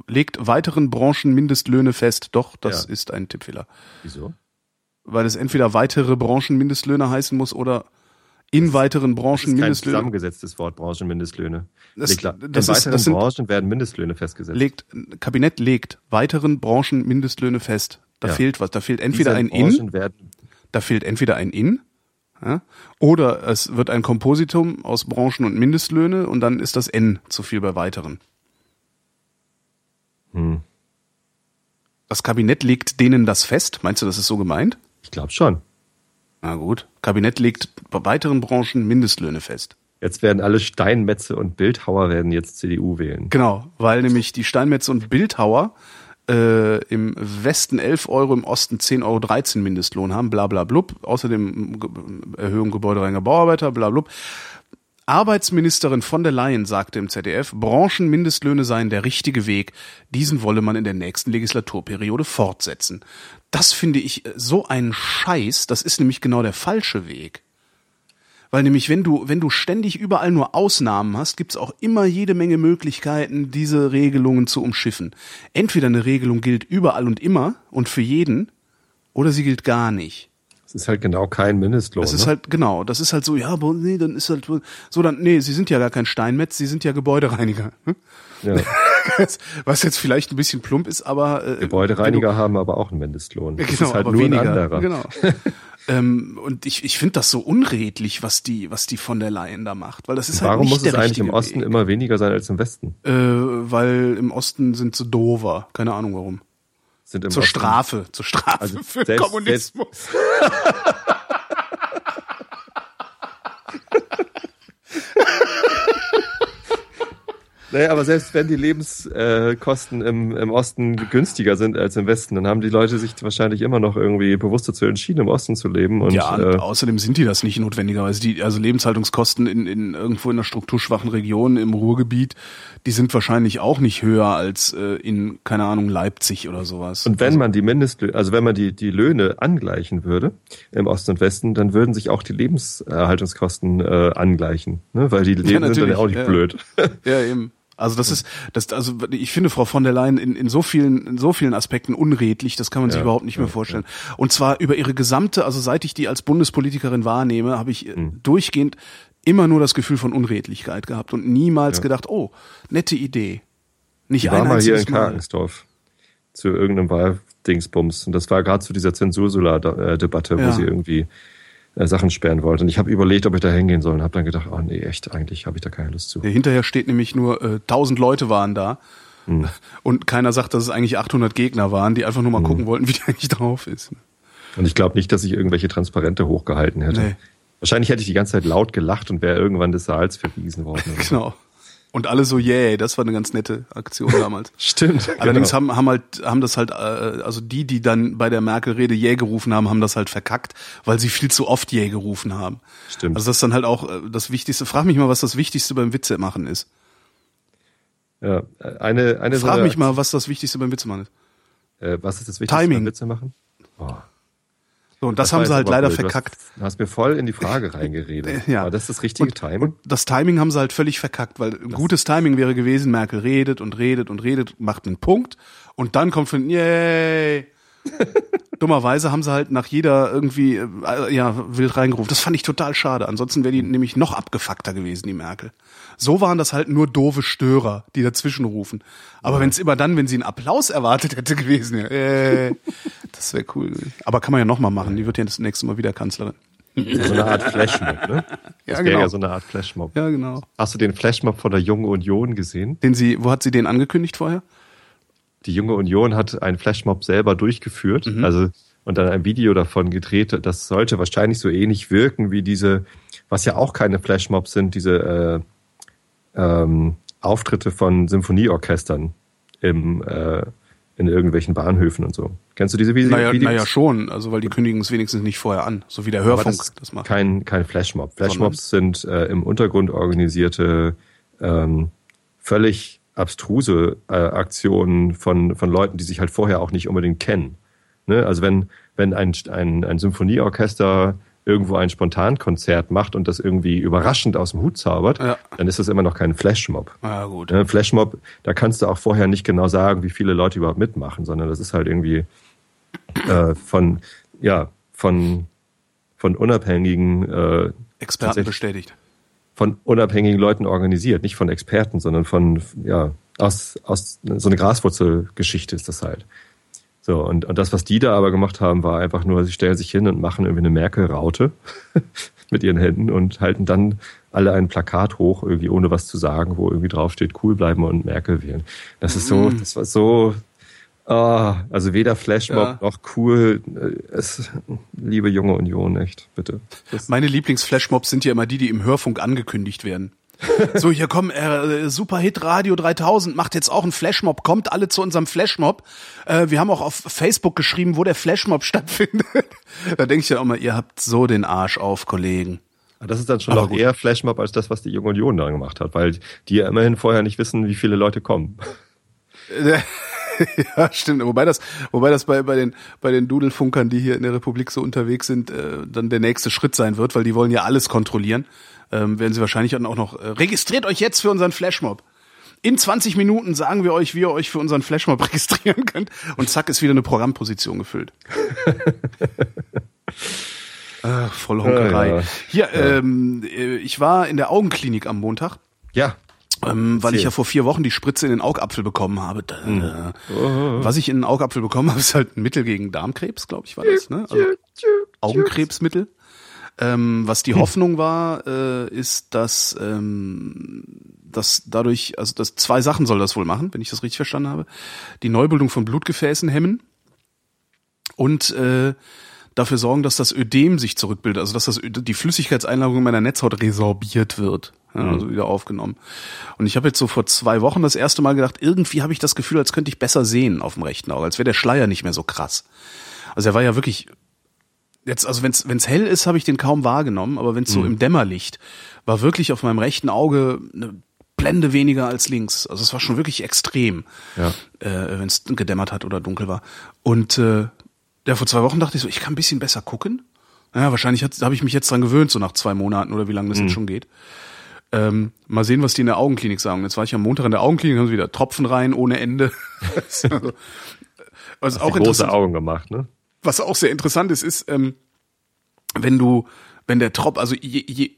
Speaker 2: Legt weiteren Branchenmindestlöhne fest. Doch, das ja. ist ein Tippfehler.
Speaker 3: Wieso?
Speaker 2: Weil es entweder weitere Branchenmindestlöhne heißen muss oder in weiteren Branchen das ist Mindestlöhne.
Speaker 3: Kein zusammengesetztes Wort Branchenmindestlöhne. Das, legt, das in ist, weiteren das sind, Branchen werden Mindestlöhne festgesetzt.
Speaker 2: Legt, Kabinett legt weiteren Branchen Mindestlöhne fest. Da ja. fehlt was. Da fehlt entweder ein In. Werden da fehlt entweder ein In. Ja, oder es wird ein Kompositum aus Branchen und Mindestlöhne und dann ist das N zu viel bei weiteren. Hm. Das Kabinett legt denen das fest. Meinst du, das ist so gemeint?
Speaker 3: Ich glaube schon.
Speaker 2: Na gut. Kabinett legt bei weiteren Branchen Mindestlöhne fest.
Speaker 3: Jetzt werden alle Steinmetze und Bildhauer werden jetzt CDU wählen.
Speaker 2: Genau, weil nämlich die Steinmetze und Bildhauer äh, im Westen 11 Euro, im Osten 10,13 Euro 13 Mindestlohn haben, bla bla blub. Außerdem Erhöhung gebäudereiniger Bauarbeiter, bla blub. Arbeitsministerin von der Leyen sagte im ZDF, Branchenmindestlöhne seien der richtige Weg. Diesen wolle man in der nächsten Legislaturperiode fortsetzen. Das finde ich so ein Scheiß. Das ist nämlich genau der falsche Weg. Weil nämlich, wenn du, wenn du ständig überall nur Ausnahmen hast, gibt's auch immer jede Menge Möglichkeiten, diese Regelungen zu umschiffen. Entweder eine Regelung gilt überall und immer und für jeden, oder sie gilt gar nicht.
Speaker 3: Das ist halt genau kein Mindestlohn.
Speaker 2: Das ist ne? halt, genau, das ist halt so, ja, aber nee, dann ist halt so, dann, nee, sie sind ja gar kein Steinmetz, sie sind ja Gebäudereiniger. Hm? Ja. *laughs* Was jetzt vielleicht ein bisschen plump ist, aber.
Speaker 3: Äh, Gebäudereiniger du, haben aber auch einen Mindestlohn.
Speaker 2: Das genau, ist halt aber nur weniger, ein anderer. Genau. *laughs* ähm, und ich, ich finde das so unredlich, was die, was die von der Leyen da macht, weil das ist
Speaker 3: Warum
Speaker 2: halt nicht
Speaker 3: muss es eigentlich im Osten
Speaker 2: Weg.
Speaker 3: immer weniger sein als im Westen?
Speaker 2: Äh, weil im Osten sind sie dover. Keine Ahnung warum
Speaker 3: sind im
Speaker 2: zur Osten, Strafe, zur Strafe also für selbst, Kommunismus. Selbst *laughs*
Speaker 3: Naja, aber selbst wenn die Lebenskosten im, im Osten günstiger sind als im Westen, dann haben die Leute sich wahrscheinlich immer noch irgendwie bewusst dazu entschieden, im Osten zu leben. Und,
Speaker 2: ja, äh, außerdem sind die das nicht notwendigerweise. Die, also Lebenshaltungskosten in, in irgendwo in einer strukturschwachen Region im Ruhrgebiet, die sind wahrscheinlich auch nicht höher als äh, in, keine Ahnung, Leipzig oder sowas.
Speaker 3: Und wenn also, man die Mindestlöhne, also wenn man die, die Löhne angleichen würde im Osten und Westen, dann würden sich auch die Lebenserhaltungskosten äh, angleichen, ne? weil die Leben ja, sind dann auch nicht
Speaker 2: ja.
Speaker 3: blöd.
Speaker 2: Ja, eben. Also das ist, das, also ich finde Frau von der Leyen in, in so vielen, in so vielen Aspekten unredlich, das kann man sich ja, überhaupt nicht mehr vorstellen. Ja. Und zwar über ihre gesamte, also seit ich die als Bundespolitikerin wahrnehme, habe ich mhm. durchgehend immer nur das Gefühl von Unredlichkeit gehabt und niemals ja. gedacht, oh, nette Idee.
Speaker 3: Nicht ich war mal hier in Karkensdorf zu irgendeinem Wahldingsbums und das war gerade zu dieser Zensursula-Debatte, wo sie irgendwie äh, Sachen sperren wollte. Und ich habe überlegt, ob ich da hingehen soll und habe dann gedacht, oh nee, echt, eigentlich habe ich da keine Lust zu.
Speaker 2: Hinterher steht nämlich nur, äh, 1000 Leute waren da. Hm. Und keiner sagt, dass es eigentlich 800 Gegner waren, die einfach nur mal hm. gucken wollten, *laughs* wie die eigentlich drauf ist.
Speaker 3: Und ich glaube nicht, dass ich irgendwelche Transparente hochgehalten hätte. Nee. Wahrscheinlich hätte ich die ganze Zeit laut gelacht und wäre irgendwann des Saals verwiesen worden. *laughs*
Speaker 2: genau. Und alle so, yay, das war eine ganz nette Aktion damals. *laughs*
Speaker 3: Stimmt.
Speaker 2: Allerdings genau. haben, haben halt, haben das halt, äh, also die, die dann bei der Merkel-Rede yay gerufen haben, haben das halt verkackt, weil sie viel zu oft yay gerufen haben.
Speaker 3: Stimmt.
Speaker 2: Also das ist dann halt auch äh, das Wichtigste. Frag mich mal, was das Wichtigste beim Witze machen ist.
Speaker 3: Ja, eine, eine
Speaker 2: Frag so mich mal, was das Wichtigste beim Witze machen
Speaker 3: ist. Äh, was ist das Wichtigste
Speaker 2: Timing.
Speaker 3: beim Witze machen? Oh.
Speaker 2: So, und das, das haben sie halt leider blöd. verkackt.
Speaker 3: Du hast, du hast, mir voll in die Frage *laughs* reingeredet.
Speaker 2: ja.
Speaker 3: War das das richtige
Speaker 2: und,
Speaker 3: Timing?
Speaker 2: Und das Timing haben sie halt völlig verkackt, weil ein gutes Timing wäre gewesen, Merkel redet und redet und redet, macht einen Punkt und dann kommt von, yay. *laughs* Dummerweise haben sie halt nach jeder irgendwie, äh, ja, wild reingerufen. Das fand ich total schade. Ansonsten wäre die nämlich noch abgefuckter gewesen, die Merkel. So waren das halt nur doofe Störer, die dazwischen rufen. Aber ja. wenn es immer dann, wenn sie einen Applaus erwartet hätte gewesen, ja, äh, das wäre cool. Aber kann man ja nochmal machen. Die wird ja das nächste Mal wieder Kanzlerin.
Speaker 3: So eine Art Flashmob, ne? *laughs*
Speaker 2: Das ja, genau.
Speaker 3: ja so eine Art Flashmob.
Speaker 2: Ja, genau.
Speaker 3: Hast du den Flashmob von der Junge Union gesehen?
Speaker 2: Den sie, wo hat sie den angekündigt vorher?
Speaker 3: Die Junge Union hat einen Flashmob selber durchgeführt, mhm. also und dann ein Video davon gedreht. Das sollte wahrscheinlich so ähnlich wirken wie diese, was ja auch keine Flashmobs sind, diese äh, ähm, Auftritte von Symphonieorchestern im, äh, in irgendwelchen Bahnhöfen und so. Kennst du diese Videos?
Speaker 2: Naja, naja schon, also weil die kündigen es wenigstens nicht vorher an, so wie der Hörfunk
Speaker 3: das, das, macht. Kein, kein Flashmob. Flashmobs sind äh, im Untergrund organisierte, ähm, völlig abstruse äh, Aktionen von, von Leuten, die sich halt vorher auch nicht unbedingt kennen. Ne? Also wenn, wenn ein, ein, ein Symphonieorchester irgendwo ein Spontankonzert macht und das irgendwie überraschend aus dem Hut zaubert, ja. dann ist das immer noch kein Flashmob.
Speaker 2: Ja, gut.
Speaker 3: Ne? Flashmob, da kannst du auch vorher nicht genau sagen, wie viele Leute überhaupt mitmachen, sondern das ist halt irgendwie äh, von, ja, von, von unabhängigen äh,
Speaker 2: Experten bestätigt.
Speaker 3: Von unabhängigen Leuten organisiert, nicht von Experten, sondern von, ja, aus, aus so eine Graswurzelgeschichte ist das halt. So, und, und das, was die da aber gemacht haben, war einfach nur, sie stellen sich hin und machen irgendwie eine Merkel-Raute *laughs* mit ihren Händen und halten dann alle ein Plakat hoch, irgendwie ohne was zu sagen, wo irgendwie draufsteht, cool bleiben und Merkel wählen. Das ist so, mhm. das war so, ah, also weder Flashmob ja. noch cool. Es, liebe junge Union, echt, bitte.
Speaker 2: Das Meine Lieblings-Flashmobs sind ja immer die, die im Hörfunk angekündigt werden. *laughs* so, hier kommen äh, Superhit Radio 3000 macht jetzt auch einen Flashmob, kommt alle zu unserem Flashmob. Äh, wir haben auch auf Facebook geschrieben, wo der Flashmob *laughs* stattfindet. da denke ich ja auch mal, ihr habt so den Arsch auf, Kollegen.
Speaker 3: Das ist dann schon noch eher Flashmob als das, was die Junge Union da gemacht hat, weil die ja immerhin vorher nicht wissen, wie viele Leute kommen. *laughs*
Speaker 2: ja, stimmt. Wobei das, wobei das bei, bei den, bei den Dudelfunkern, die hier in der Republik so unterwegs sind, äh, dann der nächste Schritt sein wird, weil die wollen ja alles kontrollieren ähm, werden sie wahrscheinlich dann auch noch, äh, registriert euch jetzt für unseren Flashmob. In 20 Minuten sagen wir euch, wie ihr euch für unseren Flashmob *laughs* registrieren könnt. Und zack, ist wieder eine Programmposition gefüllt. *laughs* Ach, voll Honkerei. Ja, ja. Hier, ja. Ähm, äh, ich war in der Augenklinik am Montag.
Speaker 3: Ja.
Speaker 2: Ähm, weil ich ja vor vier Wochen die Spritze in den Augapfel bekommen habe. Mhm. Oh. Was ich in den Augapfel bekommen habe, ist halt ein Mittel gegen Darmkrebs, glaube ich, war das. Ne? Also Augenkrebsmittel. Ähm, was die hm. Hoffnung war, äh, ist, dass, ähm, dass dadurch, also dass zwei Sachen soll das wohl machen, wenn ich das richtig verstanden habe. Die Neubildung von Blutgefäßen hemmen und äh, dafür sorgen, dass das Ödem sich zurückbildet, also dass das die Flüssigkeitseinlagerung meiner Netzhaut resorbiert wird, ja, hm. also wieder aufgenommen. Und ich habe jetzt so vor zwei Wochen das erste Mal gedacht, irgendwie habe ich das Gefühl, als könnte ich besser sehen auf dem rechten Auge, als wäre der Schleier nicht mehr so krass. Also er war ja wirklich jetzt, also wenn es hell ist, habe ich den kaum wahrgenommen, aber wenn es so mhm. im Dämmerlicht war wirklich auf meinem rechten Auge eine Blende weniger als links. Also es war schon wirklich extrem, ja. äh, wenn es gedämmert hat oder dunkel war. Und äh, ja, vor zwei Wochen dachte ich so, ich kann ein bisschen besser gucken. Ja, wahrscheinlich habe ich mich jetzt dran gewöhnt, so nach zwei Monaten oder wie lange das mhm. jetzt schon geht. Ähm, mal sehen, was die in der Augenklinik sagen. Jetzt war ich am Montag in der Augenklinik, haben sie wieder Tropfen rein ohne Ende. *laughs* *laughs*
Speaker 3: also, also auch große Augen gemacht, ne?
Speaker 2: Was auch sehr interessant ist, ist, ähm, wenn du, wenn der Tropf, also je, je,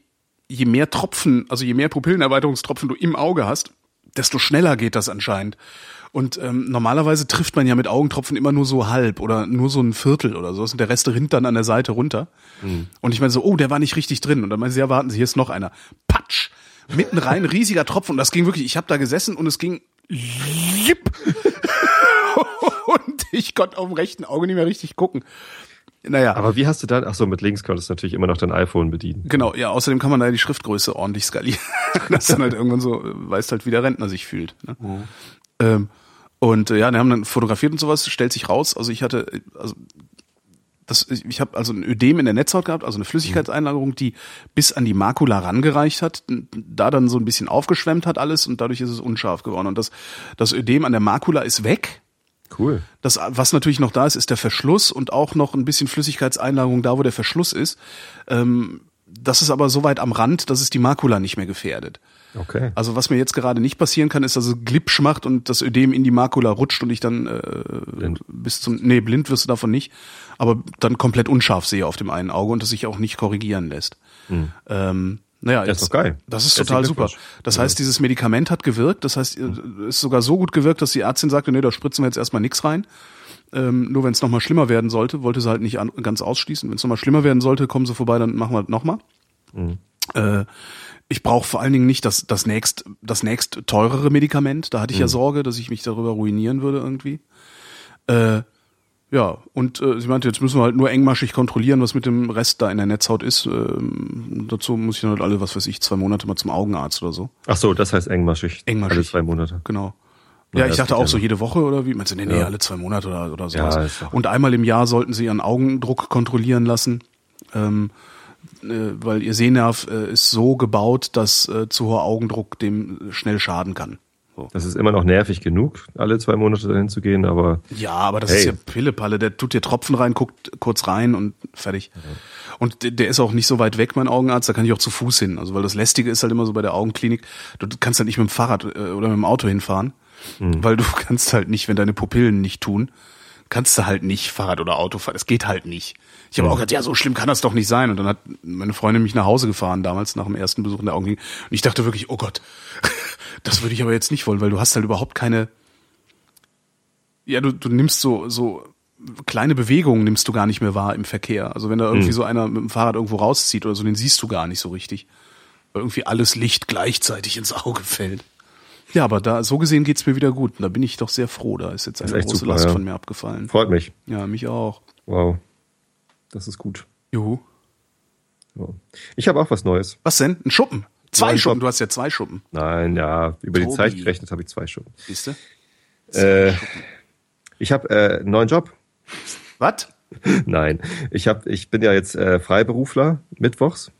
Speaker 2: je mehr Tropfen, also je mehr Pupillenerweiterungstropfen du im Auge hast, desto schneller geht das anscheinend. Und ähm, normalerweise trifft man ja mit Augentropfen immer nur so halb oder nur so ein Viertel oder so. Und der Rest rinnt dann an der Seite runter. Mhm. Und ich meine so, oh, der war nicht richtig drin. Und dann meinen sie, ja, warten Sie, hier ist noch einer. Patsch! Mitten rein, *laughs* riesiger Tropfen. Und das ging wirklich, ich habe da gesessen und es ging jipp. *laughs* ich konnte auf dem rechten Auge nicht mehr richtig gucken.
Speaker 3: Naja. Aber wie hast du dann, ach so, mit links konntest du natürlich immer noch dein iPhone bedienen.
Speaker 2: Genau, ja, außerdem kann man da die Schriftgröße ordentlich skalieren. *laughs* das dann halt irgendwann so, weißt halt, wie der Rentner sich fühlt. Ne? Mhm. Ähm, und äh, ja, die haben dann fotografiert und sowas, stellt sich raus. Also ich hatte, also das, ich habe also ein Ödem in der Netzhaut gehabt, also eine Flüssigkeitseinlagerung, die bis an die Makula rangereicht hat, da dann so ein bisschen aufgeschwemmt hat alles und dadurch ist es unscharf geworden. Und das, das Ödem an der Makula ist weg,
Speaker 3: Cool.
Speaker 2: Das, was natürlich noch da ist, ist der Verschluss und auch noch ein bisschen Flüssigkeitseinlagerung da, wo der Verschluss ist. Ähm, das ist aber so weit am Rand, dass es die Makula nicht mehr gefährdet.
Speaker 3: Okay.
Speaker 2: Also was mir jetzt gerade nicht passieren kann, ist, dass es Glipsch macht und das Ödem in die Makula rutscht und ich dann äh, blind. bis zum nee blind wirst du davon nicht, aber dann komplett unscharf sehe auf dem einen Auge und das sich auch nicht korrigieren lässt. Mhm. Ähm, naja,
Speaker 3: das ist doch geil.
Speaker 2: Das ist total super. Das heißt, dieses Medikament hat gewirkt. Das heißt, es ist sogar so gut gewirkt, dass die Ärztin sagte, nee, da spritzen wir jetzt erstmal nichts rein. Ähm, nur wenn es nochmal schlimmer werden sollte, wollte sie halt nicht an, ganz ausschließen. Wenn es nochmal schlimmer werden sollte, kommen sie vorbei, dann machen wir halt nochmal. Mhm. Äh, ich brauche vor allen Dingen nicht das, das nächst, das nächst teurere Medikament. Da hatte ich mhm. ja Sorge, dass ich mich darüber ruinieren würde irgendwie. Äh, ja, und äh, sie meinte, jetzt müssen wir halt nur engmaschig kontrollieren, was mit dem Rest da in der Netzhaut ist. Ähm, dazu muss ich dann halt alle, was weiß ich, zwei Monate mal zum Augenarzt oder so.
Speaker 3: Ach so, das heißt engmaschig.
Speaker 2: Engmaschig.
Speaker 3: Alle zwei Monate.
Speaker 2: Genau. Ja, ja ich dachte auch so jede Woche oder wie? Meinst du, nee, nee, ja. alle zwei Monate oder, oder sowas. Ja, und einmal im Jahr sollten sie ihren Augendruck kontrollieren lassen. Ähm, äh, weil ihr Sehnerv äh, ist so gebaut, dass äh, zu hoher Augendruck dem schnell schaden kann. So.
Speaker 3: Das ist immer noch nervig genug, alle zwei Monate dahin zu gehen, aber
Speaker 2: Ja, aber das
Speaker 3: Hey.
Speaker 2: ist ja Pillepalle. Der tut dir Tropfen rein, guckt kurz rein und fertig. Und der- der ist auch nicht so weit weg, mein Augenarzt. Da kann ich auch zu Fuß hin. Also weil das Lästige ist halt immer so bei der Augenklinik. Du kannst halt nicht mit dem Fahrrad äh, oder mit dem Auto hinfahren, weil du kannst halt nicht, wenn deine Pupillen nicht tun, kannst du halt nicht Fahrrad oder Auto fahren. Das geht halt nicht. Ich habe auch gesagt, ja, so schlimm kann das doch nicht sein. Und dann hat meine Freundin mich nach Hause gefahren damals nach dem ersten Besuch in der Augenklinik. Und ich dachte wirklich, oh Gott, *laughs* das würde ich aber jetzt nicht wollen, weil du hast halt überhaupt keine ja, du, du nimmst so, so kleine Bewegungen nimmst du gar nicht mehr wahr im Verkehr. Also wenn da irgendwie so einer mit dem Fahrrad irgendwo rauszieht oder so, den siehst du gar nicht so richtig. Weil irgendwie alles Licht gleichzeitig ins Auge fällt. Ja, aber da, so gesehen geht's mir wieder gut. Und da bin ich doch sehr froh. Da ist jetzt eine
Speaker 3: ist
Speaker 2: große
Speaker 3: super,
Speaker 2: Last
Speaker 3: ja.
Speaker 2: von mir abgefallen.
Speaker 3: freut mich.
Speaker 2: Ja, mich auch.
Speaker 3: Wow. Das ist gut.
Speaker 2: Juhu.
Speaker 3: Ja. Ich habe auch was Neues.
Speaker 2: Was denn? Ein Schuppen? Zwei
Speaker 3: Neuen
Speaker 2: Schuppen. Du hast ja zwei Schuppen.
Speaker 3: Nein, ja, über die
Speaker 2: Tobi.
Speaker 3: Zeit gerechnet habe ich zwei Stunden.
Speaker 2: Siehst du?
Speaker 3: Äh, ich habe äh, einen neuen Job.
Speaker 2: Was? *laughs*
Speaker 3: Nein, ich habe, ich bin ja jetzt äh, Freiberufler mittwochs,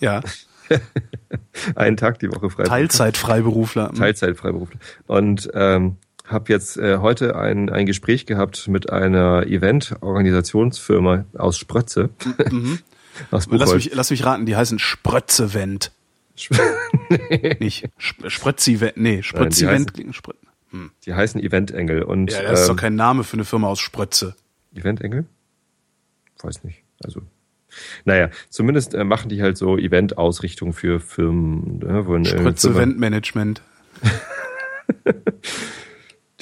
Speaker 2: Ja. *laughs*
Speaker 3: einen Tag die Woche Freiberufler.
Speaker 2: Teilzeit-Freiberufler.
Speaker 3: Teilzeit-Freiberufler. Und ähm, habe jetzt äh, heute ein, ein Gespräch gehabt mit einer Event-Organisationsfirma aus Sprötze. *laughs* aus
Speaker 2: Mhm. Lass
Speaker 3: Buchholz.
Speaker 2: mich, lass mich raten, die heißen Sprötzevent. *laughs* Nicht Sp- Sprötzivent. Nee, Sprötzivent. klingt- Spr
Speaker 3: Die heißen Eventengel. Und
Speaker 2: Ja, das ist doch
Speaker 3: ähm,
Speaker 2: kein Name für eine Firma aus Sprötze.
Speaker 3: Eventengel? Weiß nicht. Also, naja, zumindest äh, machen die halt so Event-Ausrichtung für Firmen. Ne, Firma-
Speaker 2: Sprötzevent-Management. *laughs*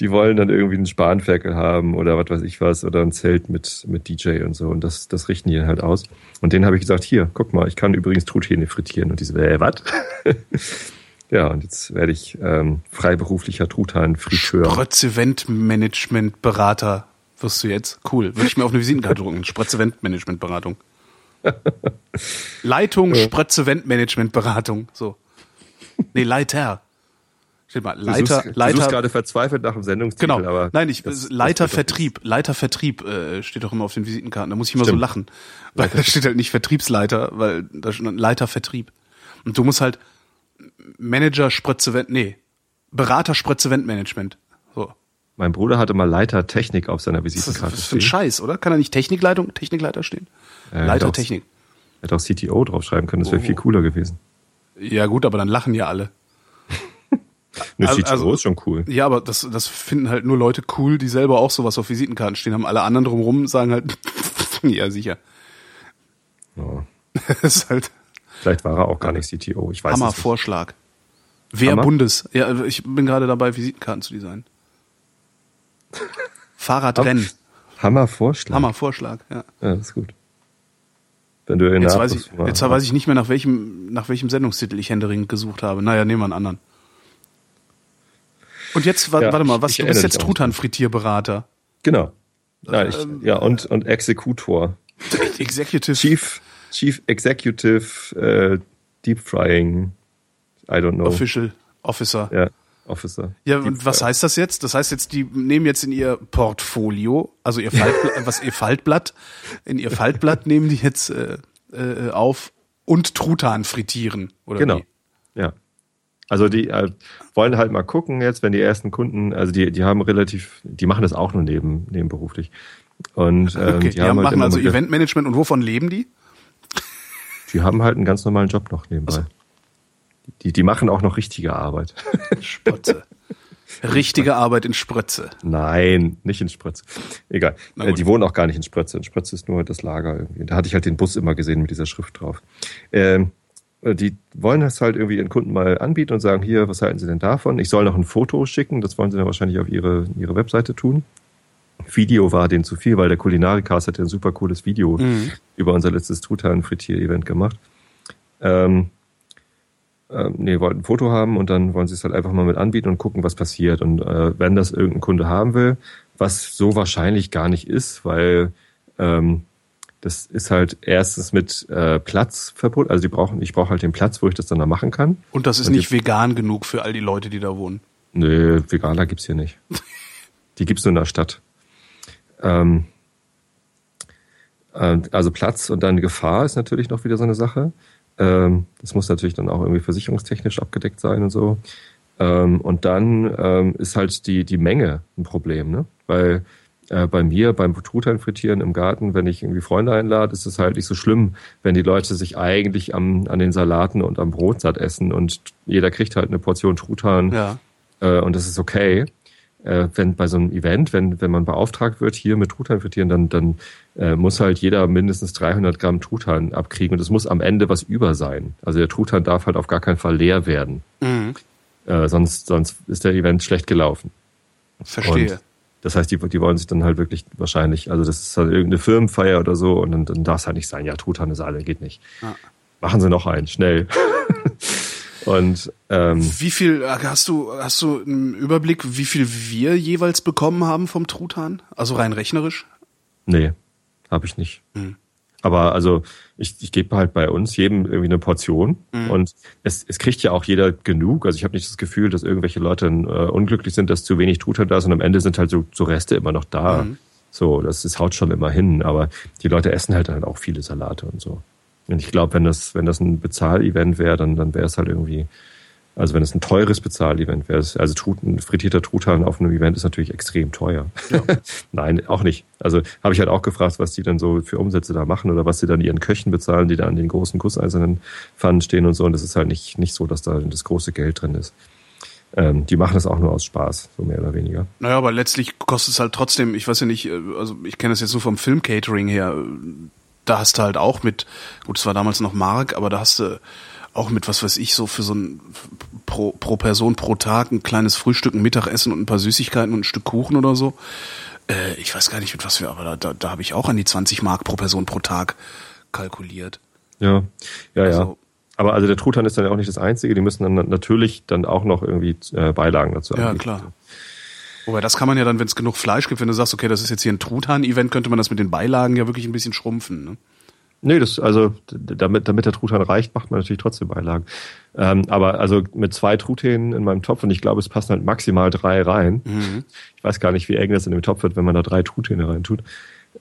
Speaker 3: die wollen dann irgendwie einen Spanferkel haben oder was weiß ich was oder ein Zelt mit, mit DJ und so und das, das richten die dann halt aus. Und denen habe ich gesagt, hier, guck mal, ich kann übrigens Truthähne frittieren. Und die so, äh, was? *laughs* ja, und jetzt werde ich ähm, freiberuflicher Truthahn-Friteur.
Speaker 2: Sprötz-Event-Management-Berater wirst du jetzt. Cool. Würde ich mir auf eine Visitenkarte drucken. Sprötz-Event-Management-Beratung. *laughs* Leitung Sprötz-Event-Management-Beratung. So. Nee, Leiter. Mal,
Speaker 3: Du
Speaker 2: Leiter,
Speaker 3: suchst, du suchst
Speaker 2: Leiter.
Speaker 3: gerade verzweifelt nach dem Sendungstitel,
Speaker 2: Genau.
Speaker 3: aber
Speaker 2: Nein, ich
Speaker 3: das- das
Speaker 2: Leiter
Speaker 3: doch
Speaker 2: Vertrieb, Leiter Vertrieb äh, steht doch immer auf den Visitenkarten. Da muss ich immer so
Speaker 3: Stimmt.
Speaker 2: lachen, weil da steht halt nicht Vertriebsleiter, weil da steht Leiter Vertrieb. Und du musst halt Manager Sprötze nee, Berater Sprötze Management. So.
Speaker 3: Mein Bruder hatte mal Leiter Technik auf seiner
Speaker 2: Das
Speaker 3: Visitenkarte
Speaker 2: das ist für ein. Scheiß, oder? Kann da nicht Technikleitung, Technikleiter stehen?
Speaker 3: Ja,
Speaker 2: Leiter. Technik.
Speaker 3: Hätte auch CTO draufschreiben können, das wäre
Speaker 2: Oh.
Speaker 3: viel cooler gewesen.
Speaker 2: Ja gut, aber dann lachen ja alle.
Speaker 3: Ne,
Speaker 2: Also-
Speaker 3: CTO
Speaker 2: also-
Speaker 3: ist schon cool.
Speaker 2: Ja, aber das, das finden halt nur Leute cool, die selber auch sowas auf Visitenkarten stehen haben. Alle anderen drumherum sagen halt, *laughs* ja sicher.
Speaker 3: Ja. *laughs*
Speaker 2: Das ist halt
Speaker 3: Vielleicht war er auch gar nicht CTO, ich weiß es nicht.
Speaker 2: Hammervorschlag. Wer
Speaker 3: Hammer?
Speaker 2: Bundes? Ja, ich bin gerade dabei, Visitenkarten zu designen. Fahrradrennen.
Speaker 3: Hammervorschlag.
Speaker 2: Hammervorschlag, ja.
Speaker 3: Ja, das ist gut. Wenn du in
Speaker 2: Jetzt weiß ich, jetzt weiß ich nicht mehr, nach welchem, nach welchem Sendungstitel ich händeringend gesucht habe. Naja, nehmen wir einen anderen. Und jetzt, wa-
Speaker 3: Ja,
Speaker 2: warte mal,
Speaker 3: ich-
Speaker 2: was,
Speaker 3: ich
Speaker 2: du bist jetzt. Truthahn-Frittierberater.
Speaker 3: Genau. Nein, ich,
Speaker 2: Ähm.
Speaker 3: ja, und, und Exekutor. *laughs*
Speaker 2: Executive.
Speaker 3: Chief, Chief Executive äh, Deep Frying. I don't know.
Speaker 2: Official Officer.
Speaker 3: Ja, Officer.
Speaker 2: Ja,
Speaker 3: Deep
Speaker 2: und was heißt das jetzt? Das heißt jetzt, die nehmen jetzt in ihr Portfolio, also ihr Faltblatt, *laughs* was ihr Faltblatt, in ihr Faltblatt nehmen die jetzt äh, äh, auf und Truthahn frittieren, oder
Speaker 3: Genau.
Speaker 2: wie?
Speaker 3: Ja. Also die äh, wollen halt mal gucken jetzt, wenn die ersten Kunden, also die, die haben relativ, die machen das auch nur neben, nebenberuflich. Und ähm,
Speaker 2: Okay,
Speaker 3: die,
Speaker 2: die,
Speaker 3: haben halt
Speaker 2: machen also Eventmanagement und wovon leben die?
Speaker 3: Die haben halt einen ganz normalen Job noch nebenbei. Die, die machen auch noch richtige Arbeit.
Speaker 2: Spotze. Richtige *laughs* Arbeit in Sprötze.
Speaker 3: Nein, nicht in Sprötze. Egal. Äh, die wohnen auch gar nicht in Sprötze. In Sprötze ist nur das Lager irgendwie. Da hatte ich halt den Bus immer gesehen mit dieser Schrift drauf. Ähm, äh, die wollen das halt irgendwie ihren Kunden mal anbieten und sagen, hier, was halten Sie denn davon? Ich soll noch ein Foto schicken. Das wollen sie dann wahrscheinlich auf ihre, ihre Webseite tun. Video war denen zu viel, weil der Kulinarikast hat ja ein super cooles Video
Speaker 2: Mhm.
Speaker 3: über unser letztes Truthahn-Frittier-Event gemacht. Ähm, ähm, nee, wollten ein Foto haben und dann wollen sie es halt einfach mal mit anbieten und gucken, was passiert. Und äh, wenn das irgendein Kunde haben will, was so wahrscheinlich gar nicht ist, weil ähm, das ist halt erstens mit äh, Platz verbunden. Also die brauchen, ich brauche halt den Platz, wo ich das dann da machen kann.
Speaker 2: Und das ist
Speaker 3: Und
Speaker 2: nicht vegan genug für all die Leute, die da wohnen.
Speaker 3: Nö, Veganer gibt's hier nicht. *laughs* Die gibt's nur in der Stadt. Ähm, ähm, also Platz und dann Gefahr ist natürlich noch wieder so eine Sache. Ähm, das muss natürlich dann auch irgendwie versicherungstechnisch abgedeckt sein und so. Ähm, und dann ähm, ist halt die, die Menge ein Problem, ne? Weil äh, bei mir beim Truthahn frittieren im Garten, wenn ich irgendwie Freunde einlade, ist es halt nicht so schlimm, wenn die Leute sich eigentlich am, an den Salaten und am Brot satt essen und jeder kriegt halt eine Portion Truthahn
Speaker 2: Ja.
Speaker 3: äh, und das ist okay. Äh, wenn bei so einem Event, wenn, wenn man beauftragt wird, hier mit Truthahn frittieren, dann, dann äh, muss halt jeder mindestens 300 Gramm Truthahn abkriegen und es muss am Ende was über sein. Also der Truthahn darf halt auf gar keinen Fall leer werden.
Speaker 2: Mhm.
Speaker 3: Äh, sonst, sonst ist der Event schlecht gelaufen.
Speaker 2: Verstehe.
Speaker 3: Und das heißt, die, die wollen sich dann halt wirklich wahrscheinlich, also das ist halt irgendeine Firmenfeier oder so und dann, dann darf es halt nicht sein, ja, Truthahn ist alle, geht nicht.
Speaker 2: Ja.
Speaker 3: Machen Sie noch einen, schnell. *laughs* und ähm,
Speaker 2: Wie viel hast du hast du einen Überblick, wie viel wir jeweils bekommen haben vom Truthahn? Also rein rechnerisch?
Speaker 3: nee, habe ich nicht.
Speaker 2: Mhm.
Speaker 3: Aber also ich, ich gebe halt bei uns jedem irgendwie eine Portion
Speaker 2: Mhm.
Speaker 3: und es, es kriegt ja auch jeder genug. Also ich habe nicht das Gefühl, dass irgendwelche Leute äh, unglücklich sind, dass zu wenig Truthahn da ist und am Ende sind halt so, so Reste immer noch da.
Speaker 2: Mhm.
Speaker 3: So, das, das haut schon immer hin. Aber die Leute essen halt halt auch viele Salate und so. Und ich glaube, wenn das, wenn das ein Bezahlevent wäre, dann, dann wäre es halt irgendwie, also wenn es ein teures Bezahlevent wäre, also Truten, frittierter Truthahn auf einem Event ist natürlich extrem teuer. *laughs* Nein, auch nicht. Also habe ich halt auch gefragt, was die dann so für Umsätze da machen oder was sie dann ihren Köchen bezahlen, die da an den großen gusseisernen Pfannen stehen und so. Und das ist halt nicht, nicht so, dass da das große Geld drin ist. Ähm, die machen das auch nur aus Spaß, so mehr oder weniger.
Speaker 2: Naja, aber letztlich kostet es halt trotzdem, ich weiß ja nicht, äh, also ich kenne das jetzt nur vom Film-Catering her, äh, da hast du halt auch mit, gut, es war damals noch Mark, aber da hast du auch mit, was weiß ich, so für so ein pro, pro Person pro Tag ein kleines Frühstück, ein Mittagessen und ein paar Süßigkeiten und ein Stück Kuchen oder so. Äh, ich weiß gar nicht, mit was wir, aber da, da, da habe ich auch an die 20 Mark pro Person pro Tag kalkuliert.
Speaker 3: Ja, ja, ja.
Speaker 2: Also-
Speaker 3: Aber also der Truthahn ist dann auch nicht das Einzige. Die müssen dann natürlich dann auch noch irgendwie äh, Beilagen dazu
Speaker 2: Ja,
Speaker 3: anbieten.
Speaker 2: klar. Wobei das kann man ja dann, wenn es genug Fleisch gibt, wenn du sagst, okay, das ist jetzt hier ein Truthahn-Event, könnte man das mit den Beilagen ja wirklich ein bisschen schrumpfen. Ne?
Speaker 3: Nee, das, also damit, damit der Truthahn reicht, macht man natürlich trotzdem Beilagen. Ähm, aber also mit zwei Truthähnen in meinem Topf und ich glaube, es passen halt maximal drei rein.
Speaker 2: Mhm.
Speaker 3: Ich weiß gar nicht, wie eng das in dem Topf wird, wenn man da drei Truthähne reintut.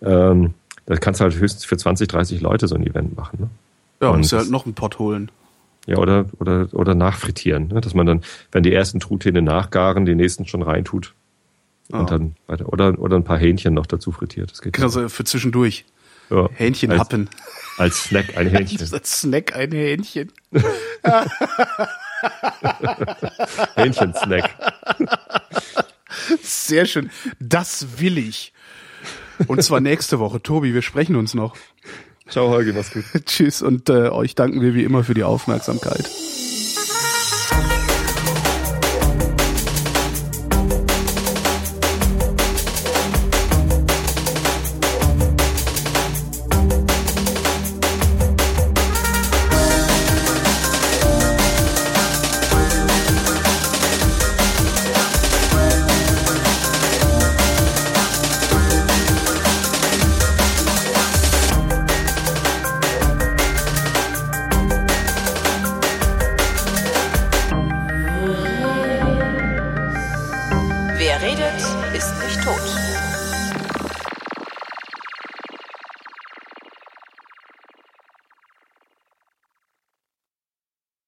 Speaker 3: Ähm, da kannst du halt höchstens für 20, 30 Leute so ein Event machen. Ne?
Speaker 2: Ja,
Speaker 3: Und
Speaker 2: musst du halt noch einen Pott holen.
Speaker 3: Ja, oder, oder, oder nachfrittieren. Ne? Dass man dann, wenn die ersten Truthähne nachgaren, die nächsten schon reintut.
Speaker 2: Ja.
Speaker 3: Und dann weiter. Oder, oder ein paar Hähnchen noch dazu frittiert. Das geht
Speaker 2: Genau, so für zwischendurch.
Speaker 3: Ja.
Speaker 2: Hähnchen
Speaker 3: als,
Speaker 2: happen.
Speaker 3: Als Snack ein *laughs* Hähnchen.
Speaker 2: Als Snack ein Hähnchen. *laughs*
Speaker 3: Hähnchensnack.
Speaker 2: Sehr schön. Das will ich. Und zwar nächste Woche. Tobi, wir sprechen uns noch.
Speaker 3: Ciao, Holgi, mach's gut. *laughs*
Speaker 2: Tschüss und äh, euch danken wir wie immer für die Aufmerksamkeit.